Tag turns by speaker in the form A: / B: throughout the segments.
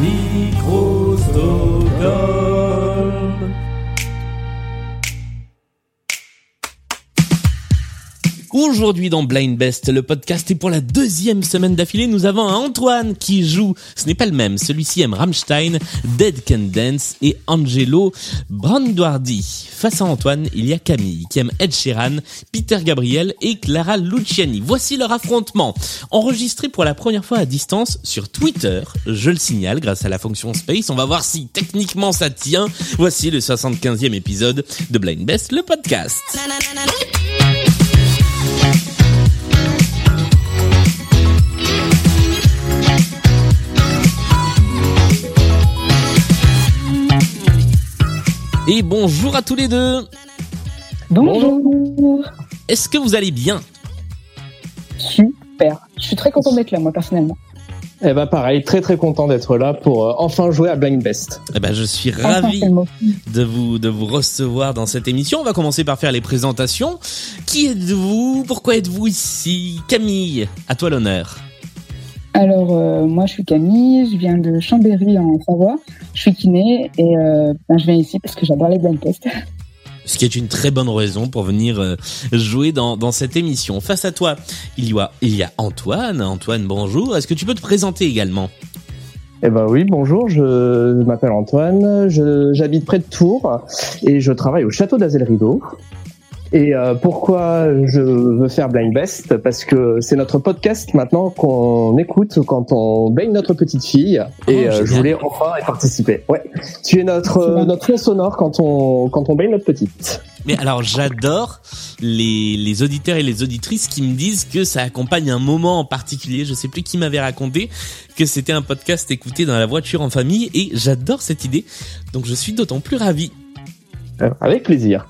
A: Micro Aujourd'hui dans Blind Best, le podcast est pour la deuxième semaine d'affilée. Nous avons Antoine qui joue. Ce n'est pas le même. Celui-ci aime Rammstein, Dead Can Dance et Angelo Branduardi. Face à Antoine, il y a Camille qui aime Ed Sheeran, Peter Gabriel et Clara Luciani. Voici leur affrontement. Enregistré pour la première fois à distance sur Twitter. Je le signale grâce à la fonction Space. On va voir si techniquement ça tient. Voici le 75e épisode de Blind Best, le podcast. Et bonjour à tous les deux.
B: Bonjour.
A: Est-ce que vous allez bien?
B: Super. Je suis très content d'être là, moi, personnellement.
C: Eh ben pareil, très très content d'être là pour euh, enfin jouer à Blind Best.
A: Eh ben je suis ravi vous de vous recevoir dans cette émission. On va commencer par faire les présentations. Qui êtes-vous? Pourquoi êtes-vous ici? Camille, à toi l'honneur.
B: Alors, euh, moi, je suis Camille, je viens de Chambéry, en Savoie. Je suis kiné et euh, ben, je viens ici parce que j'adore les blind tests.
A: Ce qui est une très bonne raison pour venir euh, jouer dans, dans cette émission. Face à toi, il y a, il y a Antoine. Antoine, bonjour. Est-ce que tu peux te présenter également?
C: Eh ben oui, bonjour, je m'appelle Antoine, je- j'habite près de Tours et je travaille au château d'Azel Rideau. Et euh, pourquoi je veux faire Blind Best? Parce que c'est notre podcast maintenant qu'on écoute quand on baigne notre petite fille. Et
A: Oh,
C: euh, je voulais enfin y participer. Ouais, tu es notre euh, notre fond sonore quand on quand on baigne notre petite.
A: Mais alors j'adore les, les auditeurs et les auditrices qui me disent que ça accompagne un moment en particulier. Je sais plus qui m'avait raconté que c'était un podcast écouté dans la voiture en famille et j'adore cette idée. Donc je suis d'autant plus ravi.
C: Avec plaisir.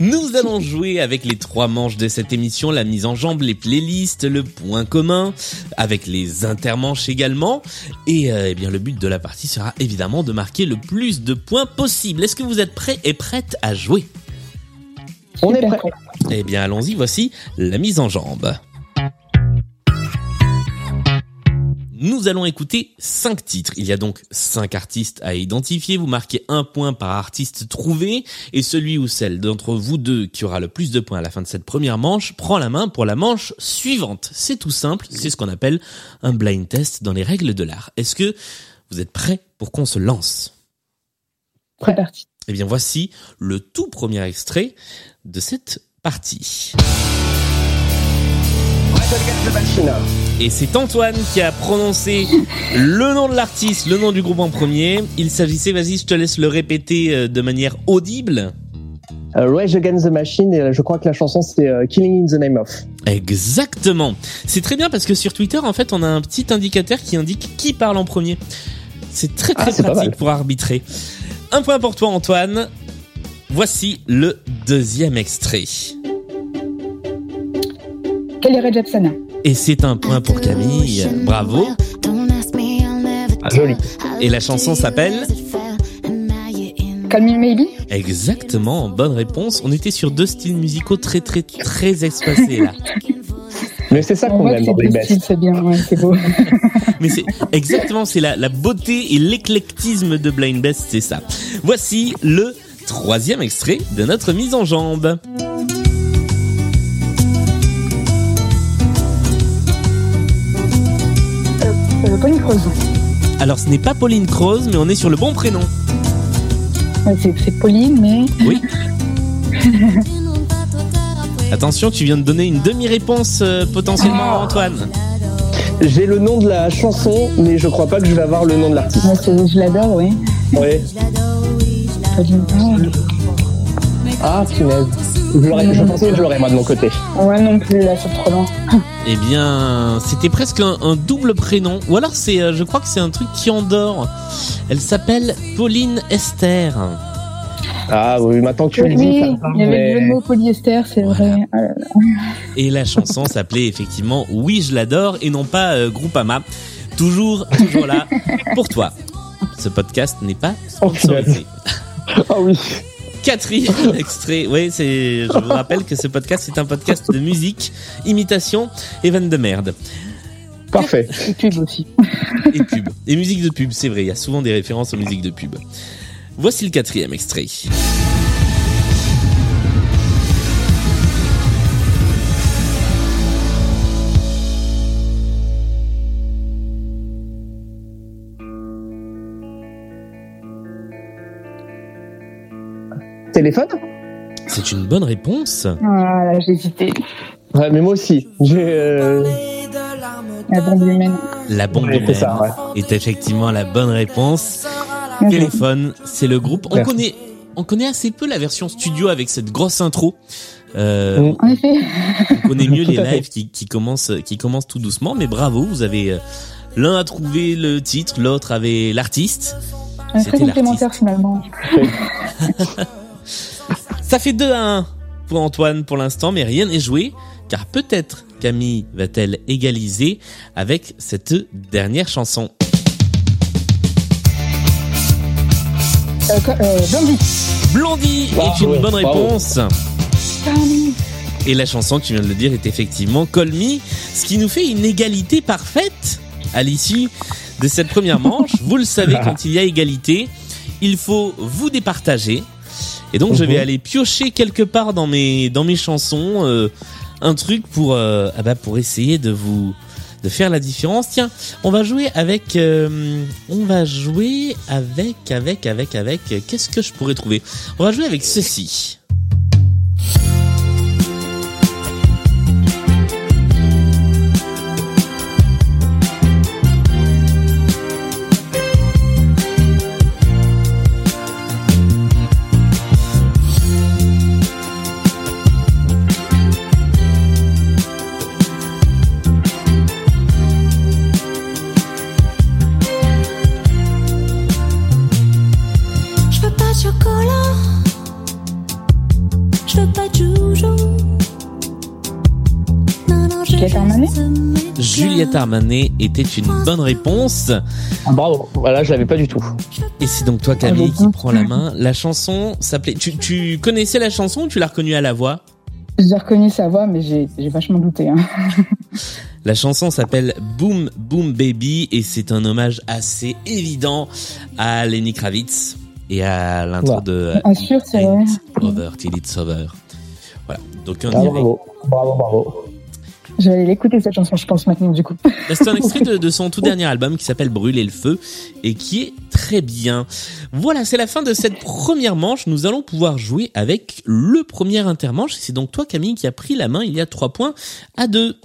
A: Nous allons jouer avec les trois manches de cette émission, la mise en jambe, les playlists, le point commun, avec les intermanches également. Et euh, eh bien le but de la partie sera évidemment de marquer le plus de points possible. Est-ce que vous êtes prêts et prêtes à jouer?
C: On est
B: Super
C: prêt.
A: Eh bien, allons-y, voici la mise en jambe. Nous allons écouter cinq titres. Il y a donc cinq artistes à identifier. Vous marquez un point par artiste trouvé et celui ou celle d'entre vous deux qui aura le plus de points à la fin de cette première manche prend la main pour la manche suivante. C'est tout simple. C'est ce qu'on appelle un blind test dans les règles de l'art. Est-ce que vous êtes prêts pour qu'on se lance?
B: C'est parti.
A: Eh bien, voici le tout premier extrait de cette partie. Et c'est Antoine qui a prononcé le nom de l'artiste, le nom du groupe en premier. Il s'agissait, vas-y, je te laisse le répéter euh, de manière audible.
C: Euh, Rage Against the Machine, et euh, je crois que la chanson c'est euh, Killing in the Name of.
A: Exactement. C'est très bien parce que sur Twitter, en fait, on a un petit indicateur qui indique qui parle en premier. C'est très très
C: Ah,
A: pratique pour arbitrer. Un point pour toi, Antoine. Voici le deuxième extrait.
B: Red Jepsana
A: Et c'est un point pour Camille. Bravo.
C: Ah, joli.
A: Et la chanson s'appelle
B: Call Me Maybe
A: Exactement, bonne réponse. On était sur deux styles musicaux très très très espacés là.
C: Mais c'est ça
B: On
C: qu'on aime dans
B: c'est
C: les
B: deux
C: best.
B: styles, c'est bien, ouais, c'est beau.
A: Mais c'est exactement, c'est la, la beauté et l'éclectisme de Blind Best, c'est ça. Voici le troisième extrait de notre mise en jambe. Alors ce n'est pas Pauline Croze, mais on est sur le bon prénom.
B: C'est, Pauline, mais
A: Oui. Attention, tu viens de donner une demi-réponse euh, potentiellement à Antoine.
C: J'ai le nom de la chanson, mais je crois pas que je vais avoir le nom de l'artiste.
B: ouais, je l'adore, oui. Pauline.
C: Ah, punaise. Je, je pensais que je l'aurais moi de mon côté.
B: Ah, Ouais, non plus, là, c'est trop loin.
A: Eh bien, c'était presque un, un double prénom. Ou alors c'est, euh, je crois que c'est un truc qui endort. Elle s'appelle Pauline Esther.
C: Ah oui, maintenant que tu le
B: Oui,
C: dis, ça
B: il y avait le mots polyester, c'est
A: Voilà.
B: vrai. Ah.
A: Et la chanson s'appelait effectivement Oui, je l'adore et non pas euh, Groupama. Toujours, toujours là pour toi. Ce podcast n'est pas sponsorisé.
C: Ah oui.
A: Quatrième extrait. Oui, c'est. Je vous rappelle que ce podcast est un podcast de musique, imitation et vanne de merde.
C: Parfait.
B: Et pub aussi.
A: Et pub. Et musique de pub, c'est vrai, il y a souvent des références aux musiques de pub. Voici le quatrième extrait.
C: Téléphone
A: C'est une bonne réponse.
B: Voilà, j'ai hésité.
C: Ouais, mais moi aussi. Euh,
B: La bombe humaine.
A: La bombe
C: Ouais,
A: humaine
C: ça, ouais.
A: est effectivement la bonne réponse.
B: Merci.
A: Téléphone, c'est le groupe. On
C: Merci.
A: connaît, on connaît assez peu la version studio avec cette grosse intro. Euh,
C: Mm.
B: En effet.
A: On connaît mieux les lives qui, qui commencent, qui commencent tout doucement, mais bravo, vous avez euh, l'un a trouvé le titre, l'autre avait l'artiste. C'était
B: très complémentaires finalement.
A: Ça fait 2 à 1 pour Antoine pour l'instant, mais rien n'est joué, car peut-être Camille va-t-elle égaliser avec cette dernière chanson.
B: Euh, euh, Blondie.
A: Blondie est une bonne réponse. Et la chanson, tu viens de le dire, est effectivement Call Me, ce qui nous fait une égalité parfaite à l'issue de cette première manche. Vous le savez, quand il y a égalité, il faut vous départager. Et donc, je vais
C: Mhm.
A: aller piocher quelque part dans mes dans mes chansons euh, un truc pour euh, ah bah, pour essayer de vous de faire la différence. Tiens, on va jouer avec euh, on va jouer avec avec avec avec qu'est-ce que je pourrais trouver? On va jouer avec ceci.
B: Juliette Armanet
A: Juliette Armanet était une bonne réponse.
C: Ah, bravo. Voilà, je l'avais pas du tout.
A: Et c'est donc toi, Camille,
B: Ah,
A: qui prend la main. La chanson s'appelait. Tu, tu connaissais la chanson ou tu l'as reconnue à la voix?
B: J'ai reconnu sa voix, mais j'ai vachement douté. Hein.
A: La chanson s'appelle Boom Boom Baby et c'est un hommage assez évident à Lenny Kravitz et à l'intro
C: Ouais.
A: de
B: Ah, sûr, c'est
A: Over Till It's Over. Voilà. Donc on y va.
C: bravo. Bravo, bravo.
B: Je vais aller l'écouter cette chanson, je pense maintenant du coup.
A: Bah, C'est un extrait de, de son tout dernier album qui s'appelle Brûler le feu et qui est très bien. Voilà, c'est la fin de cette première manche. Nous allons pouvoir jouer avec le premier intermanche. C'est donc toi, Camille, qui a pris la main. Il y a trois points à deux.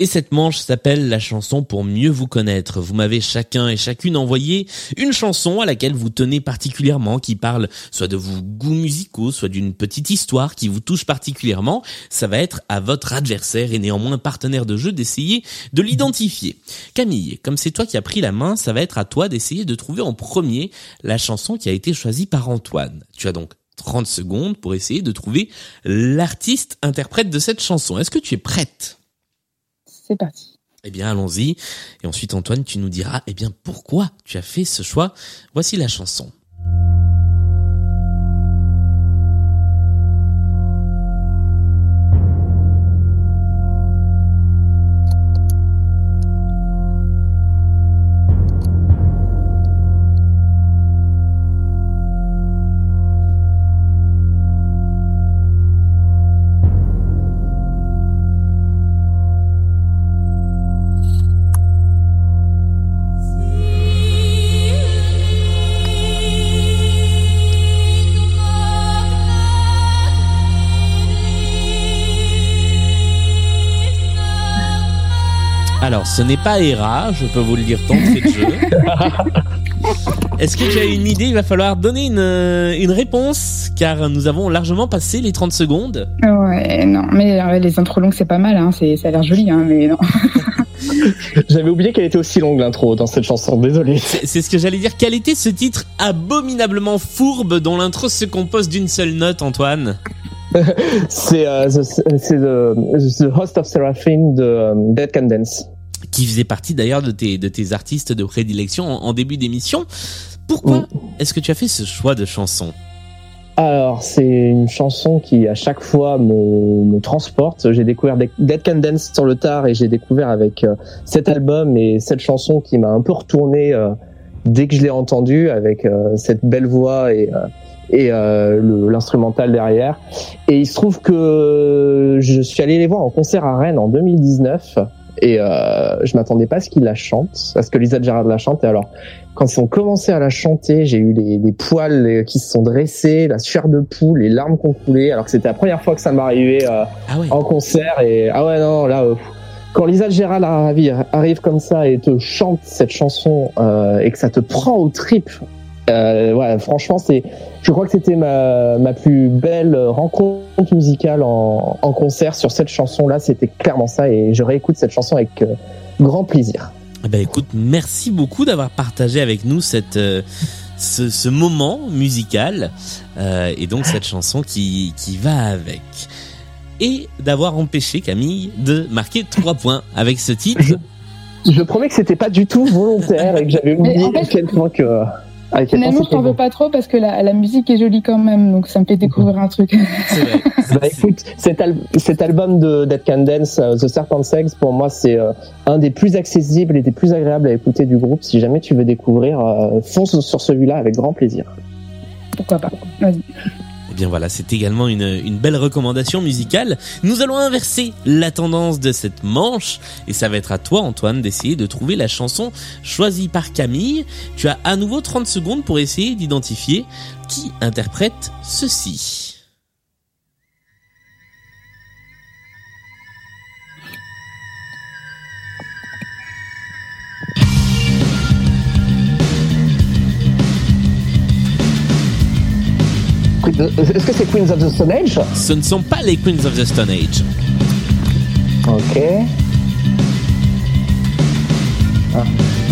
A: Et cette manche s'appelle la chanson pour mieux vous connaître. Vous m'avez chacun et chacune envoyé une chanson à laquelle vous tenez particulièrement, qui parle soit de vos goûts musicaux, soit d'une petite histoire qui vous touche particulièrement. Ça va être à votre adversaire et néanmoins partenaire de jeu d'essayer de l'identifier. Camille, comme c'est toi qui as pris la main, ça va être à toi d'essayer de trouver en premier la chanson qui a été choisie par Antoine. Tu as donc 30 secondes pour essayer de trouver l'artiste interprète de cette chanson. Est-ce que tu es prête?
B: C'est parti.
A: eh bien, allons-y. Et ensuite, Antoine, tu nous diras, eh bien, pourquoi tu as fait ce choix. Voici la chanson. Ce n'est pas Hera, je peux vous le dire d'entrée de jeu. Est-ce que tu as une idée? Il va falloir donner une, euh, une réponse, car nous avons largement passé les 30 secondes.
B: Ouais, non, mais euh, les intros longues c'est pas mal, hein. c'est, ça a l'air joli, hein, mais non.
C: J'avais oublié qu'elle était aussi longue l'intro dans cette chanson. Désolé.
A: C'est c'est ce que j'allais dire. Quel était ce titre abominablement fourbe dont l'intro se compose d'une seule note, Antoine?
C: C'est euh, the- c'est the, the Host of Seraphim de Dead Can Dance.
A: Qui faisait partie d'ailleurs de tes, de tes artistes de prédilection en, en début d'émission. Pourquoi
C: Mm.
A: est-ce que tu as fait ce choix de chanson?
C: Alors, c'est une chanson qui à chaque fois me, me transporte. J'ai découvert Dead Can Dance sur le tard et j'ai découvert avec euh, cet album et cette chanson qui m'a un peu retourné euh, dès que je l'ai entendu avec euh, cette belle voix et et l'instrumental derrière. Et il se trouve que je suis allé les voir en concert à Rennes en 2019 et euh, je m'attendais pas à ce qu'ils la chantent, parce que Lisa Gerard la chante. Et alors, quand ils ont commencé à la chanter, j'ai eu les, les poils euh, qui se sont dressés, la sueur de poule, les larmes qui ont coulé, alors que c'était la première fois que ça m'arrivait euh,
A: Ah ouais.
C: en concert. Et ah ouais, non, là, euh, quand Lisa Gérald arrive, arrive comme ça et te chante cette chanson euh, et que ça te prend au trip, euh, ouais, franchement, c'est, je crois que c'était ma, ma plus belle rencontre musicale en, en concert sur cette chanson-là. C'était clairement ça et je réécoute cette chanson avec euh, grand plaisir.
A: Eh ben écoute, merci beaucoup d'avoir partagé avec nous cette euh, ce, ce moment musical euh, et donc cette chanson qui qui va avec et d'avoir empêché Camille de marquer trois points avec ce titre.
C: Je promets que c'était pas du tout volontaire et que j'avais oublié
B: en fait-
C: à quel point que. Point
B: Finalement, je t'en veux pas trop parce que la, la musique est jolie quand même, donc ça me fait découvrir un truc.
A: Vrai.
C: Bah écoute, cet, al- cet album de Dead Can Dance, euh, The Serpent's Eggs, pour moi, c'est euh, un des plus accessibles et des plus agréables à écouter du groupe. Si jamais tu veux découvrir, euh, fonce sur celui-là avec grand plaisir.
B: Pourquoi pas Vas-y.
A: Bien voilà, c'est également une, une belle recommandation musicale. Nous allons inverser la tendance de cette manche et ça va être à toi Antoine d'essayer de trouver la chanson choisie par Camille. Tu as à nouveau 30 secondes pour essayer d'identifier qui interprète ceci.
C: Est-ce que c'est Queens of the Stone Age?
A: Ce ne sont pas les Queens of the Stone Age.
C: Ok. Ah.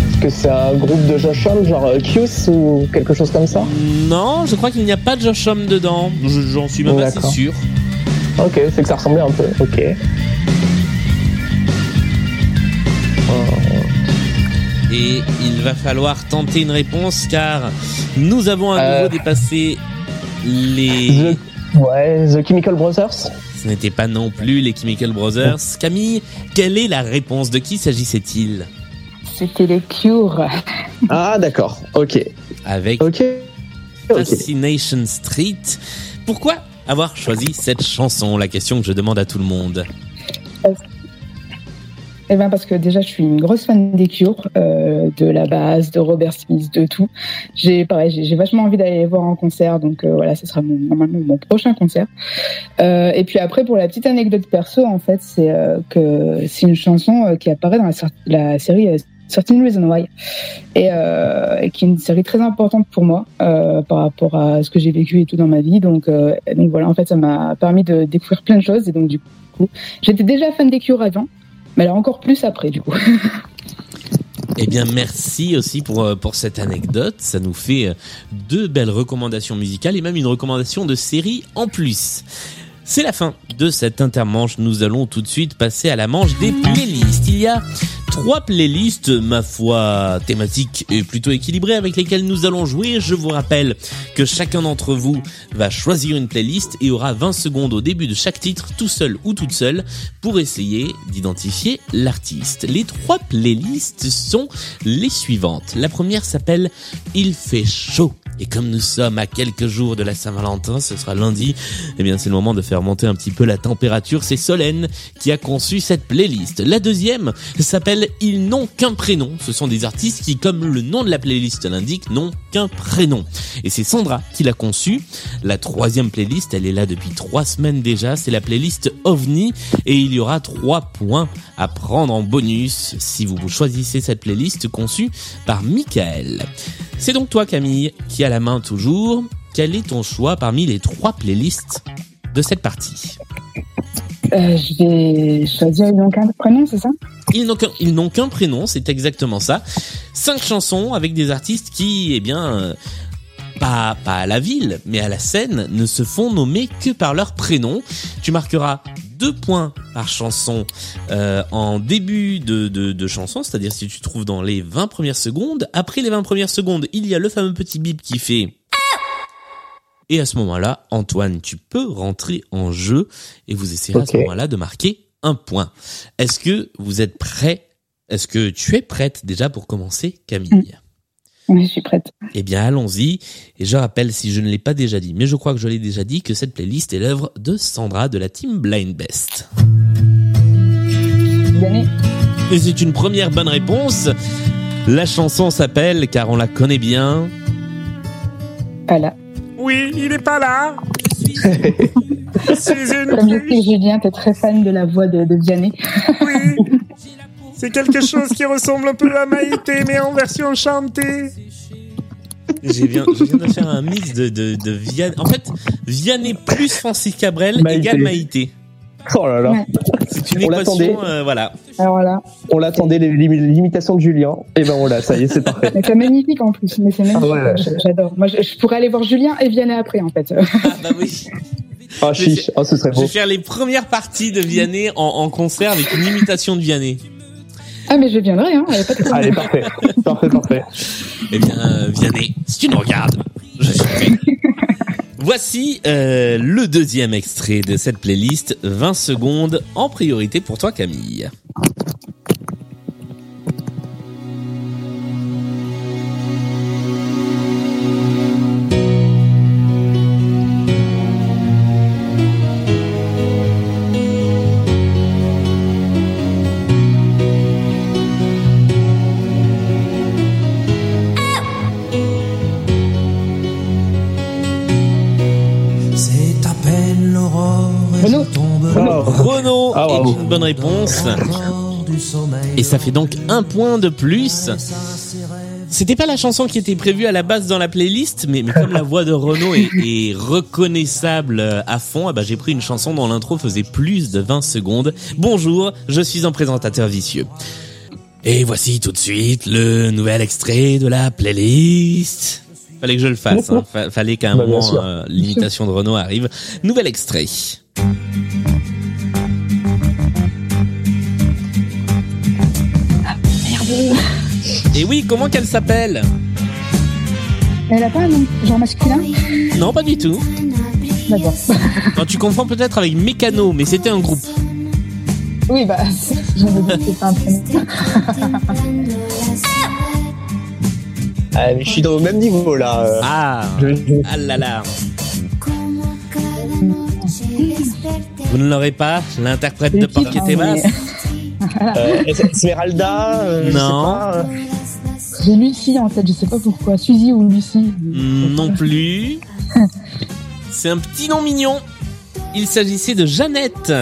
C: Est-ce que c'est un groupe de Josh Homme, genre euh, Kius ou quelque chose comme ça?
A: Non, je crois qu'il n'y a pas de Josh Homme dedans. Je- J'en suis même
C: Oh,
A: assez sûr.
C: Ok, c'est que ça ressemblait un peu. Ok.
A: Et il va falloir tenter une réponse car nous avons à
C: Euh.
A: nouveau dépassé les...
C: The... Ouais, The Chemical Brothers
A: Ce n'était pas non plus les Chemical Brothers. Camille, quelle est la réponse De qui s'agissait-il?
B: C'était les Cure.
C: Ah, d'accord. Ok.
A: Avec
C: Ok. Ok.
A: Fascination Street. Pourquoi avoir choisi cette chanson? La question que je demande à tout le monde.
B: Eh ben parce que déjà je suis une grosse fan des Cure, euh, de la base, de Robert Smith, de tout. J'ai pareil, j'ai vachement envie d'aller les voir en concert, donc euh, voilà, ce sera mon, normalement mon prochain concert. Euh, et puis après pour la petite anecdote perso, en fait, c'est euh, que c'est une chanson euh, qui apparaît dans la, série euh, Certain Reason Why, et, euh, et qui est une série très importante pour moi euh, par rapport à ce que j'ai vécu et tout dans ma vie. Donc euh, donc voilà, en fait, ça m'a permis de découvrir plein de choses, et donc du coup, j'étais déjà fan des Cure avant. Mais alors encore plus après, du coup.
A: Eh bien, merci aussi pour, euh, pour cette anecdote. Ça nous fait euh, deux belles recommandations musicales et même une recommandation de série en plus. C'est la fin de cette intermanche. Nous allons tout de suite passer à la manche des playlists. Il y a trois playlists, ma foi, thématiques et plutôt équilibrées avec lesquelles nous allons jouer. Je vous rappelle que chacun d'entre vous va choisir une playlist et aura 20 secondes au début de chaque titre, tout seul ou toute seule, pour essayer d'identifier l'artiste. Les trois playlists sont les suivantes. La première s'appelle Il fait chaud. Et comme nous sommes à quelques jours de la Saint-Valentin, ce sera lundi, eh bien c'est le moment de faire monter un petit peu la température. C'est Solène qui a conçu cette playlist. La deuxième s'appelle Ils n'ont qu'un prénom. Ce sont des artistes qui, comme le nom de la playlist l'indique, n'ont qu'un prénom. Et c'est Sandra qui l'a conçue. La troisième playlist, elle est là depuis trois semaines déjà. C'est la playlist OVNI et il y aura trois points à prendre en bonus si vous choisissez cette playlist conçue par Michael. C'est donc toi Camille qui a la main toujours. Quel est ton choix parmi les trois playlists de cette partie
B: Euh, je vais choisir donc un prénom, c'est ça?
A: Ils n'ont qu'un, ils n'ont qu'un prénom, c'est exactement ça. Cinq chansons avec des artistes qui, eh bien, euh, pas, pas à la ville, mais à la scène, ne se font nommer que par leur prénom. Tu marqueras deux points par chanson euh, en début de, de, de chanson, c'est-à-dire si tu te trouves dans les 20 premières secondes. Après les 20 premières secondes, il y a le fameux petit bip qui fait... Et à ce moment-là, Antoine, tu peux rentrer en jeu et vous essayerez à ce moment-là de marquer un point. Est-ce que vous êtes prêts Est-ce que tu es prête déjà pour commencer, Camille?
B: Oui, je suis prête.
A: Eh bien, allons-y. Et je rappelle, si je ne l'ai pas déjà dit, mais je crois que je l'ai déjà dit, que cette playlist est l'œuvre de Sandra de la team Blind Best. Et c'est une première bonne réponse. La chanson s'appelle, car on la connaît bien.
B: pas là.
A: Oui, il est pas là.
B: Comme je sais Julien, t'es très fan de la voix de, de Vianney.
A: Oui, c'est quelque chose qui ressemble un peu à Maïté, mais en version chantée. Je viens, je viens de faire un mix de, de, de Vianney. En fait, Vianney plus Francis Cabrel
C: Maïté.
A: égale Maïté.
C: Oh là là.
A: C'est une
C: On
A: équation, euh, voilà.
B: Alors là,
C: On l'attendait, les lim- l'imitation de Julien. Et ben voilà, ça y est, c'est parfait.
B: mais c'est magnifique en plus. Mais c'est magnifique.
C: Ah ouais.
B: J- J'adore. Moi, je, je pourrais aller voir Julien et Vianney après, en fait.
A: Ah bah oui.
C: Ah chiche, oh, ce serait
A: Je
C: beau.
A: vais faire les premières parties de Vianney en, en concert avec une imitation de Vianney.
B: Ah, mais je viendrai, hein. y a pas de.
C: Allez, parfait. Parfait, parfait.
A: Eh bien, euh, Vianney, si tu nous regardes, je suis prêt. Voici euh, le deuxième extrait de cette playlist, 20 secondes en priorité pour toi Camille.
D: Et
A: ça fait donc un point de plus. C'était pas la chanson qui était prévue à la base dans la playlist, mais, mais comme la voix de Renaud est, est reconnaissable à fond, eh ben, j'ai pris une chanson dont l'intro faisait plus de 20 secondes. Bonjour, je suis un présentateur vicieux. Et voici tout de suite le nouvel extrait de la playlist. Fallait que je le fasse, hein. Fa- fallait qu'à un
C: Bah,
A: moment euh, l'imitation de Renaud arrive. Nouvel extrait. Et oui, comment qu'elle s'appelle
B: elle a pas un nom genre masculin
A: Non, pas du tout.
B: D'accord.
A: Non, tu confonds peut-être avec Mécano, mais c'était un groupe.
B: Oui, bah, j'avais dit que c'est pas un prénom.
C: Ah, mais je suis dans le même niveau là.
A: Ah,
C: Je- je-
A: ah là là. Vous ne l'aurez pas, l'interprète de Porquet Tebas
B: mais-
C: Euh, Esmeralda euh, je sais
A: Non.
C: pas, euh.
B: J'ai Lucie en tête, je sais pas pourquoi. Suzy ou Lucie.
A: Mm, Non plus. C'est un petit nom mignon. Il s'agissait de Jeannette,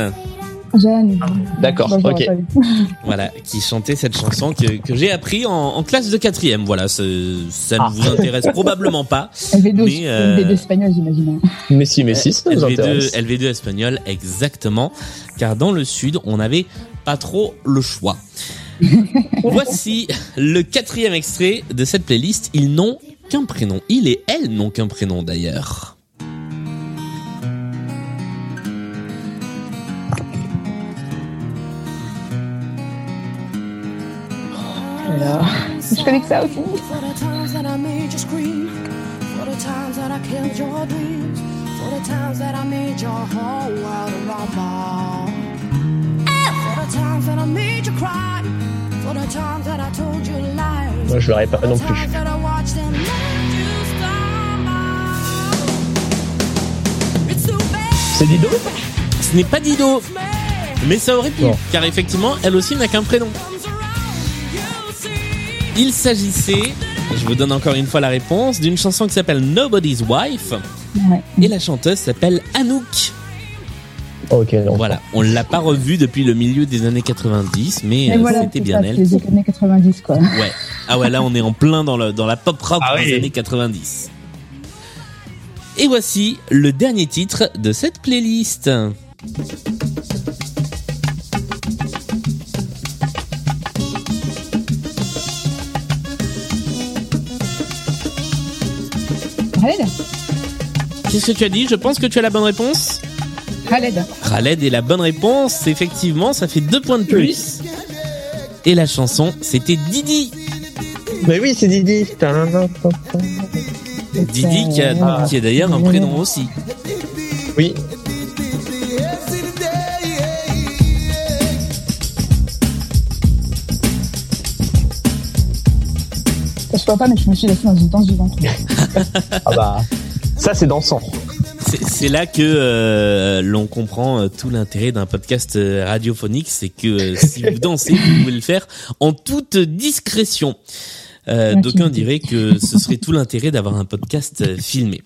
B: Jeanne.
C: D'accord,
B: Bah,
C: ok.
A: voilà, qui chantait cette chanson que, que j'ai appris en, en classe de quatrième. Voilà, ça, ça
C: Ah.
A: ne vous intéresse probablement pas.
B: LV2,
A: Mais, euh,
B: LV2 espagnol, j'imagine.
C: Mais si, mais si, ça nous
A: LV2,
C: intéresse.
A: LV2 espagnol, exactement. Car dans le sud, on n'avait pas trop le choix. Voici le quatrième extrait de cette playlist. Ils n'ont qu'un prénom. Il et elle n'ont qu'un prénom d'ailleurs.
B: Alors, je connais que ça aussi.
C: Moi, je l'aurais pas non
E: for the
C: plus.
E: times that I watched and let you stumble. It's too bad
C: C'est Dido
A: Ce n'est pas Dido, mais ça aurait pu.
C: Bon.
A: Car effectivement, elle aussi n'a qu'un prénom. Il s'agissait, je vous donne encore une fois la réponse, d'une chanson qui s'appelle Nobody's Wife.
B: Ouais.
A: Et la chanteuse s'appelle Anouk.
C: Ok, non.
A: Voilà, on l'a pas revue depuis le milieu des années 90, mais
B: Et
A: euh,
B: voilà,
A: c'était bien
B: ça,
A: elle.
B: les années 90, quoi.
A: Ouais. Ah ouais, là on est en plein dans, le, dans la pop rock
C: Ah
A: des
C: oui.
A: années 90. Et voici le dernier titre de cette playlist. Qu'est-ce que tu as dit? Je pense que tu as la bonne réponse.
B: Khaled.
A: Khaled est la bonne réponse. Effectivement, ça fait deux points de plus. Et la chanson, c'était Didi.
C: Mais oui, c'est Didi.
A: Didi qui, a,
B: Ah.
A: qui est d'ailleurs un prénom aussi.
C: Oui.
B: Je sais pas, mais je me suis laissée dans une danse du ventre.
C: Ah bah. Ça, c'est dansant.
A: C'est- là que euh, l'on comprend euh, tout l'intérêt d'un podcast euh, radiophonique, c'est que euh, si vous dansez, vous pouvez le faire en toute discrétion. Euh. D'aucuns diraient que ce serait tout l'intérêt d'avoir un podcast filmé.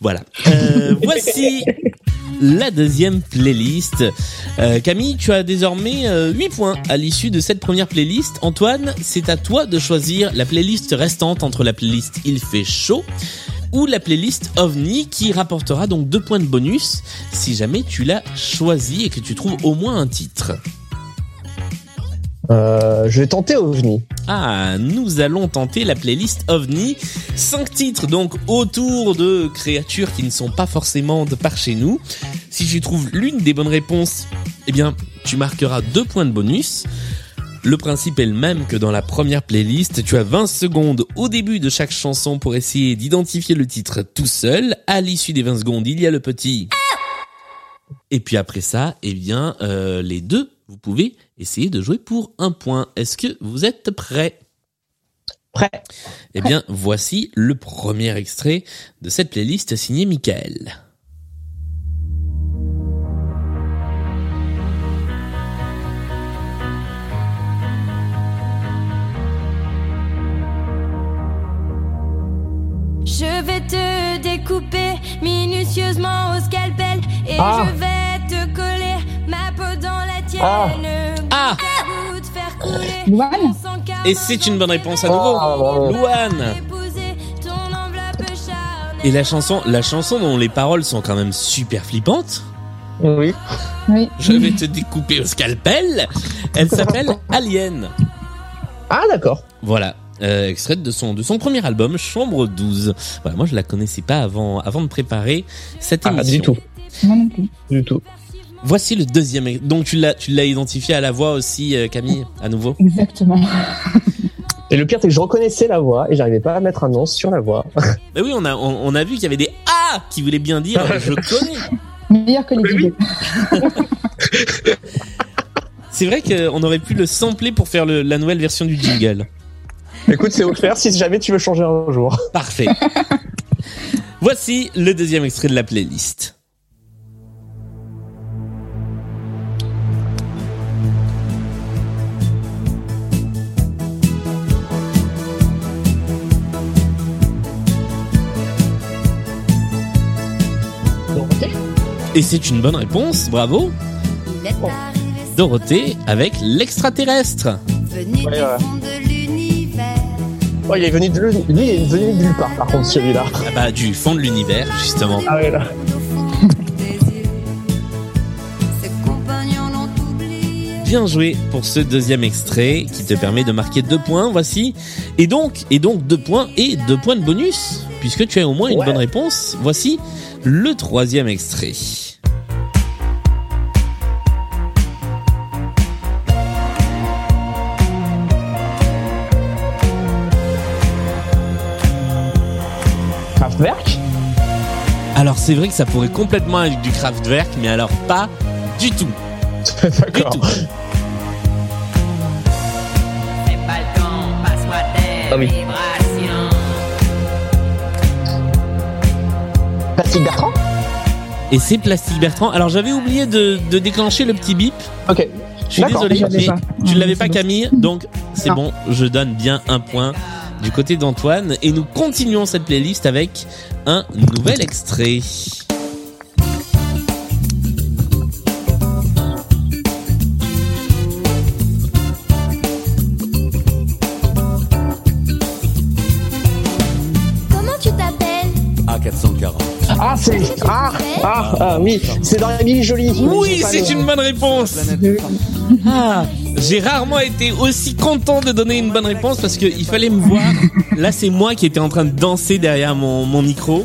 A: Voilà. Euh, voici la deuxième playlist. Euh, Camille, tu as désormais euh, 8 points à l'issue de cette première playlist. Antoine, c'est à toi de choisir la playlist restante entre la playlist Il fait chaud ou la playlist OVNI qui rapportera donc deux points de bonus si jamais tu l'as choisi et que tu trouves au moins un titre.
C: Euh, je vais tenter OVNI.
A: Ah, nous allons tenter la playlist OVNI. Cinq titres donc autour de créatures qui ne sont pas forcément de par chez nous. Si tu trouves l'une des bonnes réponses, eh bien, tu marqueras deux points de bonus. Le principe est le même que dans la première playlist. Tu as 20 secondes au début de chaque chanson pour essayer d'identifier le titre tout seul. À l'issue des 20 secondes, il y a le petit. Et puis après ça, eh bien, euh, les deux, vous pouvez essayer de jouer pour un point. Est-ce que vous êtes prêts?
C: Prêt.
A: Eh bien, voici le premier extrait de cette playlist signée Michael.
F: Je vais te découper minutieusement au scalpel et
C: Ah.
F: je vais te coller ma peau dans la tienne.
A: Ah.
B: Louane
F: car
A: Et c'est une bonne réponse à nouveau.
C: Ah.
A: Louane. Et la chanson, la chanson dont les paroles sont quand même super flippantes.
C: Oui.
B: Oui.
A: Je vais te découper au scalpel. Elle s'appelle Alien.
C: Ah, d'accord.
A: Voilà. Euh, extraite de son de son premier album Chambre 12. Voilà, moi je la connaissais pas avant avant de préparer cette
C: Ah,
A: émission.
C: du tout.
B: Moi non plus.
C: Du tout.
A: Voici le deuxième. Donc tu l'as tu l'as identifié à la voix aussi euh, Camille à nouveau.
B: Exactement.
C: Et le pire, c'est que je reconnaissais la voix et j'arrivais pas à mettre un nom sur la voix.
A: Bah oui, on a on, on a vu qu'il y avait des A qui voulaient bien dire je connais.
B: Meilleur que les
C: Oui.
A: C'est vrai qu'on aurait pu le sampler pour faire le- la nouvelle version du jingle.
C: Écoute, c'est offert si jamais tu veux changer un jour.
A: Parfait. Voici le deuxième extrait de la playlist. Et c'est une bonne réponse, bravo. Dorothée avec l'extraterrestre.
C: Ouais, ouais. Oh, il est venu de lui, il est venu de nulle part, par contre, celui-là.
A: Ah bah, du fond de l'univers, justement.
C: Ah ouais, là.
A: Bien joué pour ce deuxième extrait qui te permet de marquer deux points. Voici. Et donc, et donc deux points et deux points de bonus puisque tu as au moins une
C: Ouais.
A: bonne réponse. Voici le troisième extrait.
C: Kraftwerk
A: Alors c'est vrai que ça pourrait complètement être du Kraftwerk, mais alors pas du tout. Du
C: D'accord.
A: tout.
C: Ah oui. Plastique Bertrand?
A: Et c'est Plastique Bertrand. Alors j'avais oublié de, de déclencher le petit bip.
C: Ok.
A: Je suis désolé, mais tu
B: Ouais,
A: l'avais pas
B: bon.
A: Camille, donc c'est bon, je donne bien un point du côté d'Antoine et nous continuons cette playlist avec un nouvel extrait.
F: Comment tu t'appelles?
D: A440.
C: Ah, c'est. Ah, ah, ah, oui, c'est dans Emily Jolie.
A: Oui, c'est une bonne réponse. Ah, j'ai rarement été aussi content de donner une bonne réponse parce qu'il fallait me voir. Là, c'est moi qui étais en train de danser derrière mon, mon micro.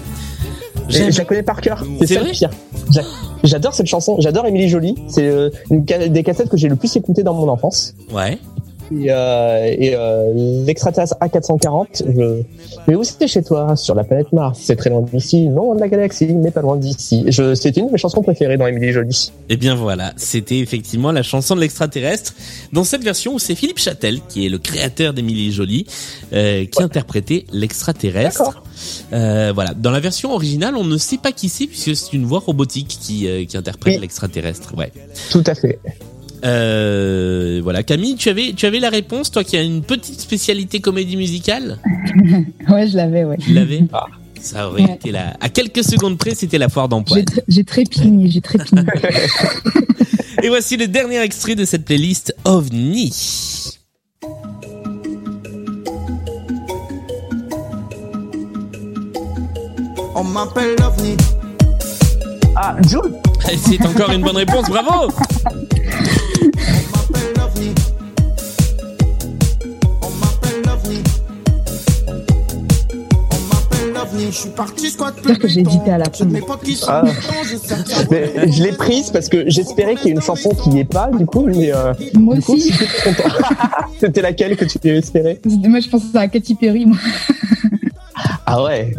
C: Je, la connais par cœur.
A: C'est
C: ça
A: vrai
C: le pire. J'a- J'adore cette chanson. J'adore Emily Jolie. C'est euh, une des cassettes que j'ai le plus écoutées dans mon enfance.
A: Ouais.
C: Et, euh, et euh, l'extraterrestre A440, je... mais où c'était chez toi Sur la planète Mars. C'est très loin d'ici. Non, de la galaxie, mais pas loin d'ici. Je... C'est une de mes chansons préférées dans Emily Jolie.
A: Eh bien voilà, c'était effectivement la chanson de l'extraterrestre dans cette version où c'est Philippe Châtel, qui est le créateur d'Émilie Jolie, euh, qui interprétait l'extraterrestre. Voilà, dans la version originale, on ne sait pas qui c'est puisque c'est une voix robotique qui, qui interprète
C: Oui.
A: l'extraterrestre. Ouais.
C: Tout à fait.
A: Euh, voilà, Camille, tu avais tu avais la réponse, toi qui as une petite spécialité comédie musicale?
B: Ouais, je l'avais, ouais.
A: Tu l'avais?
C: Ah.
A: Ça aurait
B: Ouais.
A: été là. À quelques secondes près, c'était la foire d'emploi.
B: J'ai tr- J'ai trépigné, j'ai trépigné.
A: Et voici le dernier extrait de cette playlist OVNI.
G: On m'appelle l'OVNI.
C: Ah, Jules
A: C'est encore une bonne réponse, bravo
G: On m'appelle l'OVNI. On m'appelle l'OVNI. On m'appelle l'OVNI. Je suis parti squat
B: C'est-à-dire que j'ai hésité à la prendre.
C: Ah.
G: je
C: l'ai prise parce que j'espérais qu'il y ait une chanson qui n'y est pas, du coup, mais euh,
B: Moi
C: du coup,
B: aussi.
C: C'était laquelle que tu espérais
B: Moi, je pensais à Katy Perry, moi.
C: Ah ouais.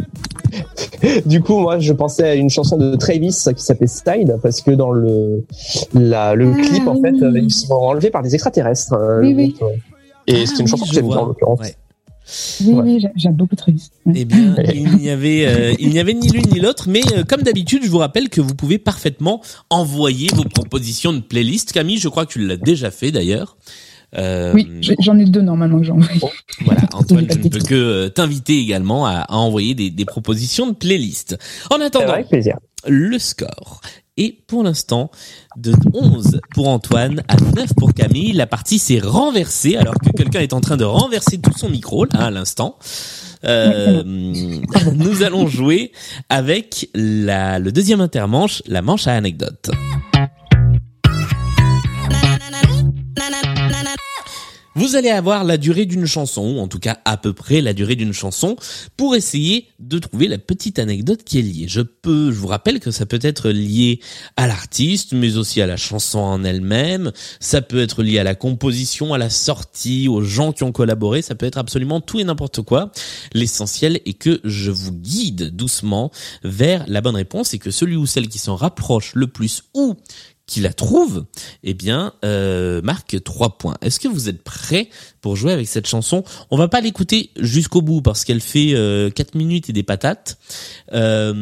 C: Du coup, moi, je pensais à une chanson de Travis qui s'appelait Side parce que dans le la, le
B: Ah,
C: clip, en
B: oui.
C: fait, ils sont enlevés par des extraterrestres.
B: Oui,
C: le
B: oui.
C: groupe, ouais. Et c'est une
A: Ah
C: chanson que j'aime bien en l'occurrence.
A: Ouais.
B: Oui,
C: Ouais.
B: oui, j'ai- j'aime beaucoup Travis. Ouais.
A: Eh bien, il n'y avait, euh, il n'y avait ni l'une ni l'autre, mais euh, comme d'habitude, je vous rappelle que vous pouvez parfaitement envoyer vos propositions de playlist. Camille, je crois que tu l'as déjà fait d'ailleurs. Euh,
B: Oui, j'en ai deux normalement que j'ai envoyé.
A: Voilà, Antoine, je ne peux que euh, t'inviter également à, à envoyer des, des propositions de playlist. En attendant,
C: Avec plaisir.
A: le score est pour l'instant de 11 pour Antoine à 9 pour Camille. La partie s'est renversée alors que quelqu'un est en train de renverser tout son micro là à l'instant. Euh, nous allons jouer avec la, le deuxième intermanche, la manche à anecdote. Vous allez avoir la durée d'une chanson, ou en tout cas à peu près la durée d'une chanson, pour essayer de trouver la petite anecdote qui est liée. Je peux, je vous rappelle que ça peut être lié à l'artiste, mais aussi à la chanson en elle-même. Ça peut être lié à la composition, à la sortie, aux gens qui ont collaboré. Ça peut être absolument tout et n'importe quoi. L'essentiel est que je vous guide doucement vers la bonne réponse et que celui ou celle qui s'en rapproche le plus ou qui la trouve, eh bien, euh, marque trois points. Est-ce que vous êtes prêts pour jouer avec cette chanson? On va pas l'écouter jusqu'au bout parce qu'elle fait euh, 4 minutes et des patates. Euh,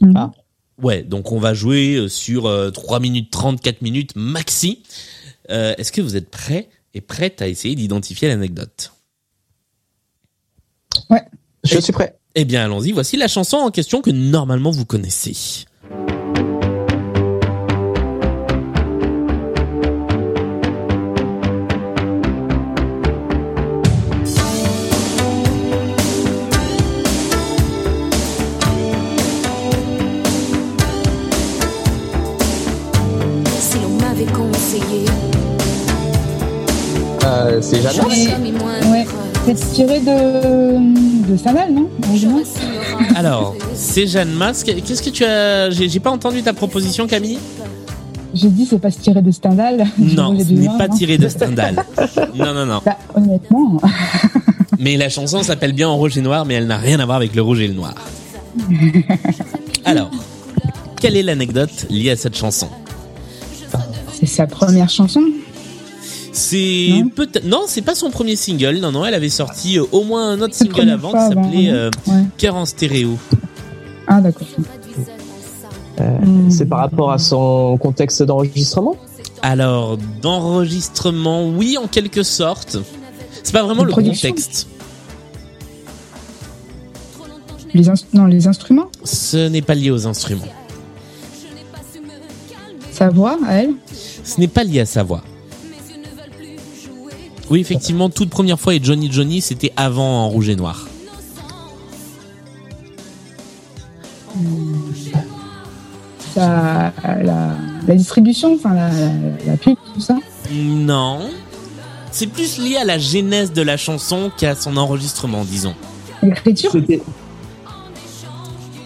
B: Mhm.
C: Ah.
A: Ouais, donc on va jouer euh, sur euh, 3 minutes 30, 4 minutes maxi. Euh, Est-ce que vous êtes prêts et prête à essayer d'identifier l'anecdote?
C: Je suis prêt.
A: Eh bien, allons-y. Voici la chanson en question que normalement vous connaissez.
F: M'avait conseillé,
C: Euh, c'est Jeanne.
B: Ouais. C'est tiré de, de non
A: Alors, c'est Jeanne Masque. Qu'est-ce que tu as J'ai pas entendu ta proposition, Camille.
B: J'ai dit c'est pas tiré de Stendhal.
A: Non, ce n'est pas
B: non.
A: tiré de Stendhal. Non, non, non.
B: Bah, honnêtement,
A: Mais la chanson s'appelle bien En rouge et noir, mais elle n'a rien à voir avec le rouge et le noir. Alors, quelle est l'anecdote liée à cette chanson
B: c'est sa première chanson.
A: C'est
B: Non.
A: peut-être non, c'est pas son premier single. Non, non, elle avait sorti euh, au moins un autre single avant qui s'appelait euh,
B: Ouais.
A: Cœur en stéréo.
B: Ah d'accord.
C: Euh,
B: Hmm.
C: C'est par rapport à son contexte d'enregistrement?
A: Alors, d'enregistrement, oui, en quelque sorte. C'est pas vraiment le contexte.
B: Les non, les instruments,
A: Ce n'est pas lié aux instruments.
B: Sa voix à elle.
A: Ce n'est pas lié à sa voix. Oui, effectivement, toute première fois et Johnny Johnny, c'était avant en rouge et noir.
B: Sa, la, la distribution, enfin la, la, la pub, tout ça.
A: Non. C'est plus lié à la genèse de la chanson qu'à son enregistrement, disons.
B: L'écriture.
C: C'était-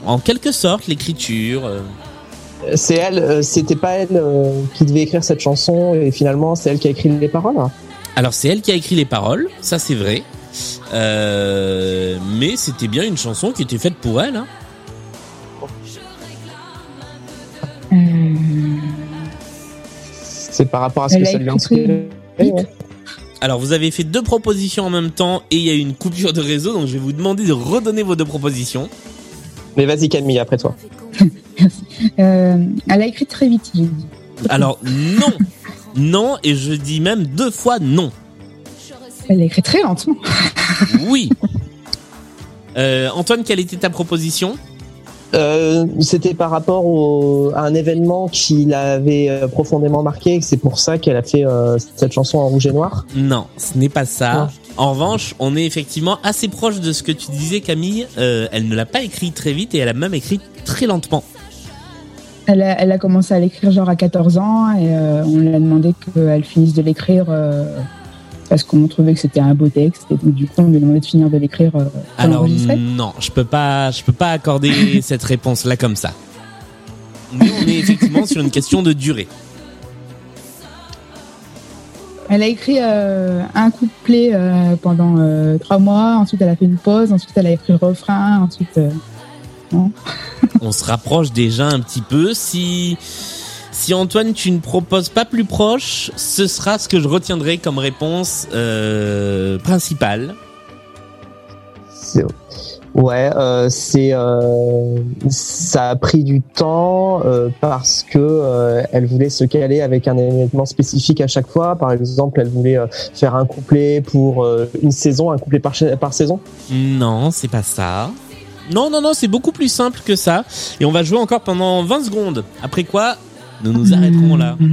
A: En quelque sorte, l'écriture.
C: C'est elle, euh, c'était pas elle euh, qui devait écrire cette chanson et finalement c'est elle qui a écrit les paroles.
A: Alors c'est elle qui a écrit les paroles, ça c'est vrai. Euh, mais c'était bien une chanson qui était faite pour elle. Hein.
B: Euh,
C: C'est par rapport à ce
B: Elle
C: que ça lui a inspiré. ouais.
A: Alors vous avez fait deux propositions en même temps et il y a eu une coupure de réseau, donc je vais vous demander de redonner vos deux propositions.
C: Mais vas-y Camille, après toi.
B: euh, elle a écrit très vite.
A: Alors non, non et je dis même deux fois non.
B: Elle a écrit très lentement.
A: Oui. Euh, Antoine, quelle était ta proposition?
C: Euh, C'était par rapport au, à un événement qui l'avait profondément marqué. et que C'est pour ça qu'elle a fait euh, cette chanson en rouge et noir.
A: Non, ce n'est pas ça.
C: Non.
A: En revanche, on est effectivement assez proche de ce que tu disais, Camille. Euh, elle ne l'a pas écrit très vite et elle a même écrit très lentement.
B: Elle a, elle a commencé à l'écrire genre à 14 ans et euh, on lui a demandé qu'elle finisse de l'écrire euh, parce qu'on trouvait que c'était un beau texte et donc du coup on lui a demandé de finir de l'écrire euh,
A: Alors non, je peux pas, je peux pas accorder cette réponse là comme ça. Mais on est effectivement sur une question de durée.
B: Elle a écrit euh, un couplet pendant trois mois, ensuite elle a fait une pause, ensuite elle a écrit le refrain, ensuite
A: On se rapproche déjà un petit peu. Si si Antoine, tu ne proposes pas plus proche, ce sera ce que je retiendrai comme réponse euh, principale.
C: C'est- Ouais, euh, c'est euh, ça a pris du temps euh, parce que euh, elle voulait se caler avec un événement spécifique à chaque fois. Par exemple, elle voulait euh, faire un couplet pour euh, une saison, un couplet par, par saison?
A: Non, c'est pas ça. Non, non, non, c'est beaucoup plus simple que ça. Et on va jouer encore pendant 20 secondes. Après quoi, nous nous arrêterons là.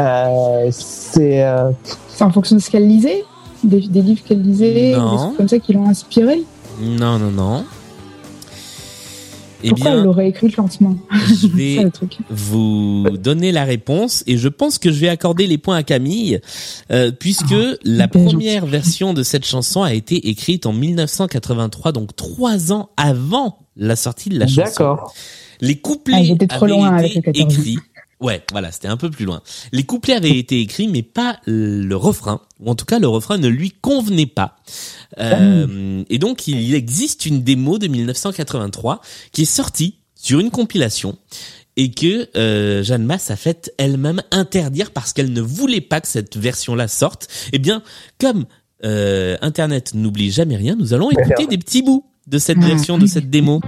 C: Euh, c'est euh,
B: C'est en fonction de ce qu'elle lisait des, des livres qu'elle lisait,
A: Non.
B: des trucs comme ça qui l'ont inspirée.
A: Non, non, non. Eh
B: Pourquoi elle
A: bien,
B: l'aurait écrite lentement
A: je
B: C'est ça
A: vais
B: le truc.
A: vous donner la réponse et je pense que je vais accorder les points à Camille euh, puisque la
B: hyper
A: première version de cette chanson a été écrite en 1983, donc trois ans avant la sortie de la chanson.
C: d'accord.
A: Les
B: Ah,
A: couplets
B: j'étais trop
A: avaient
B: loin avec
A: été
B: le 14.
A: écrits. Ouais, voilà, c'était un peu plus loin. Les couplets avaient été écrits, mais pas le refrain, ou en tout cas le refrain ne lui convenait pas. Euh, et donc il existe une démo de 1983 qui est sortie sur une compilation et que euh, Jeanne Masse a fait elle-même interdire parce qu'elle ne voulait pas que cette version-là sorte. Eh bien, comme euh, Internet n'oublie jamais rien, nous allons écouter des petits bouts de cette version, de cette démo.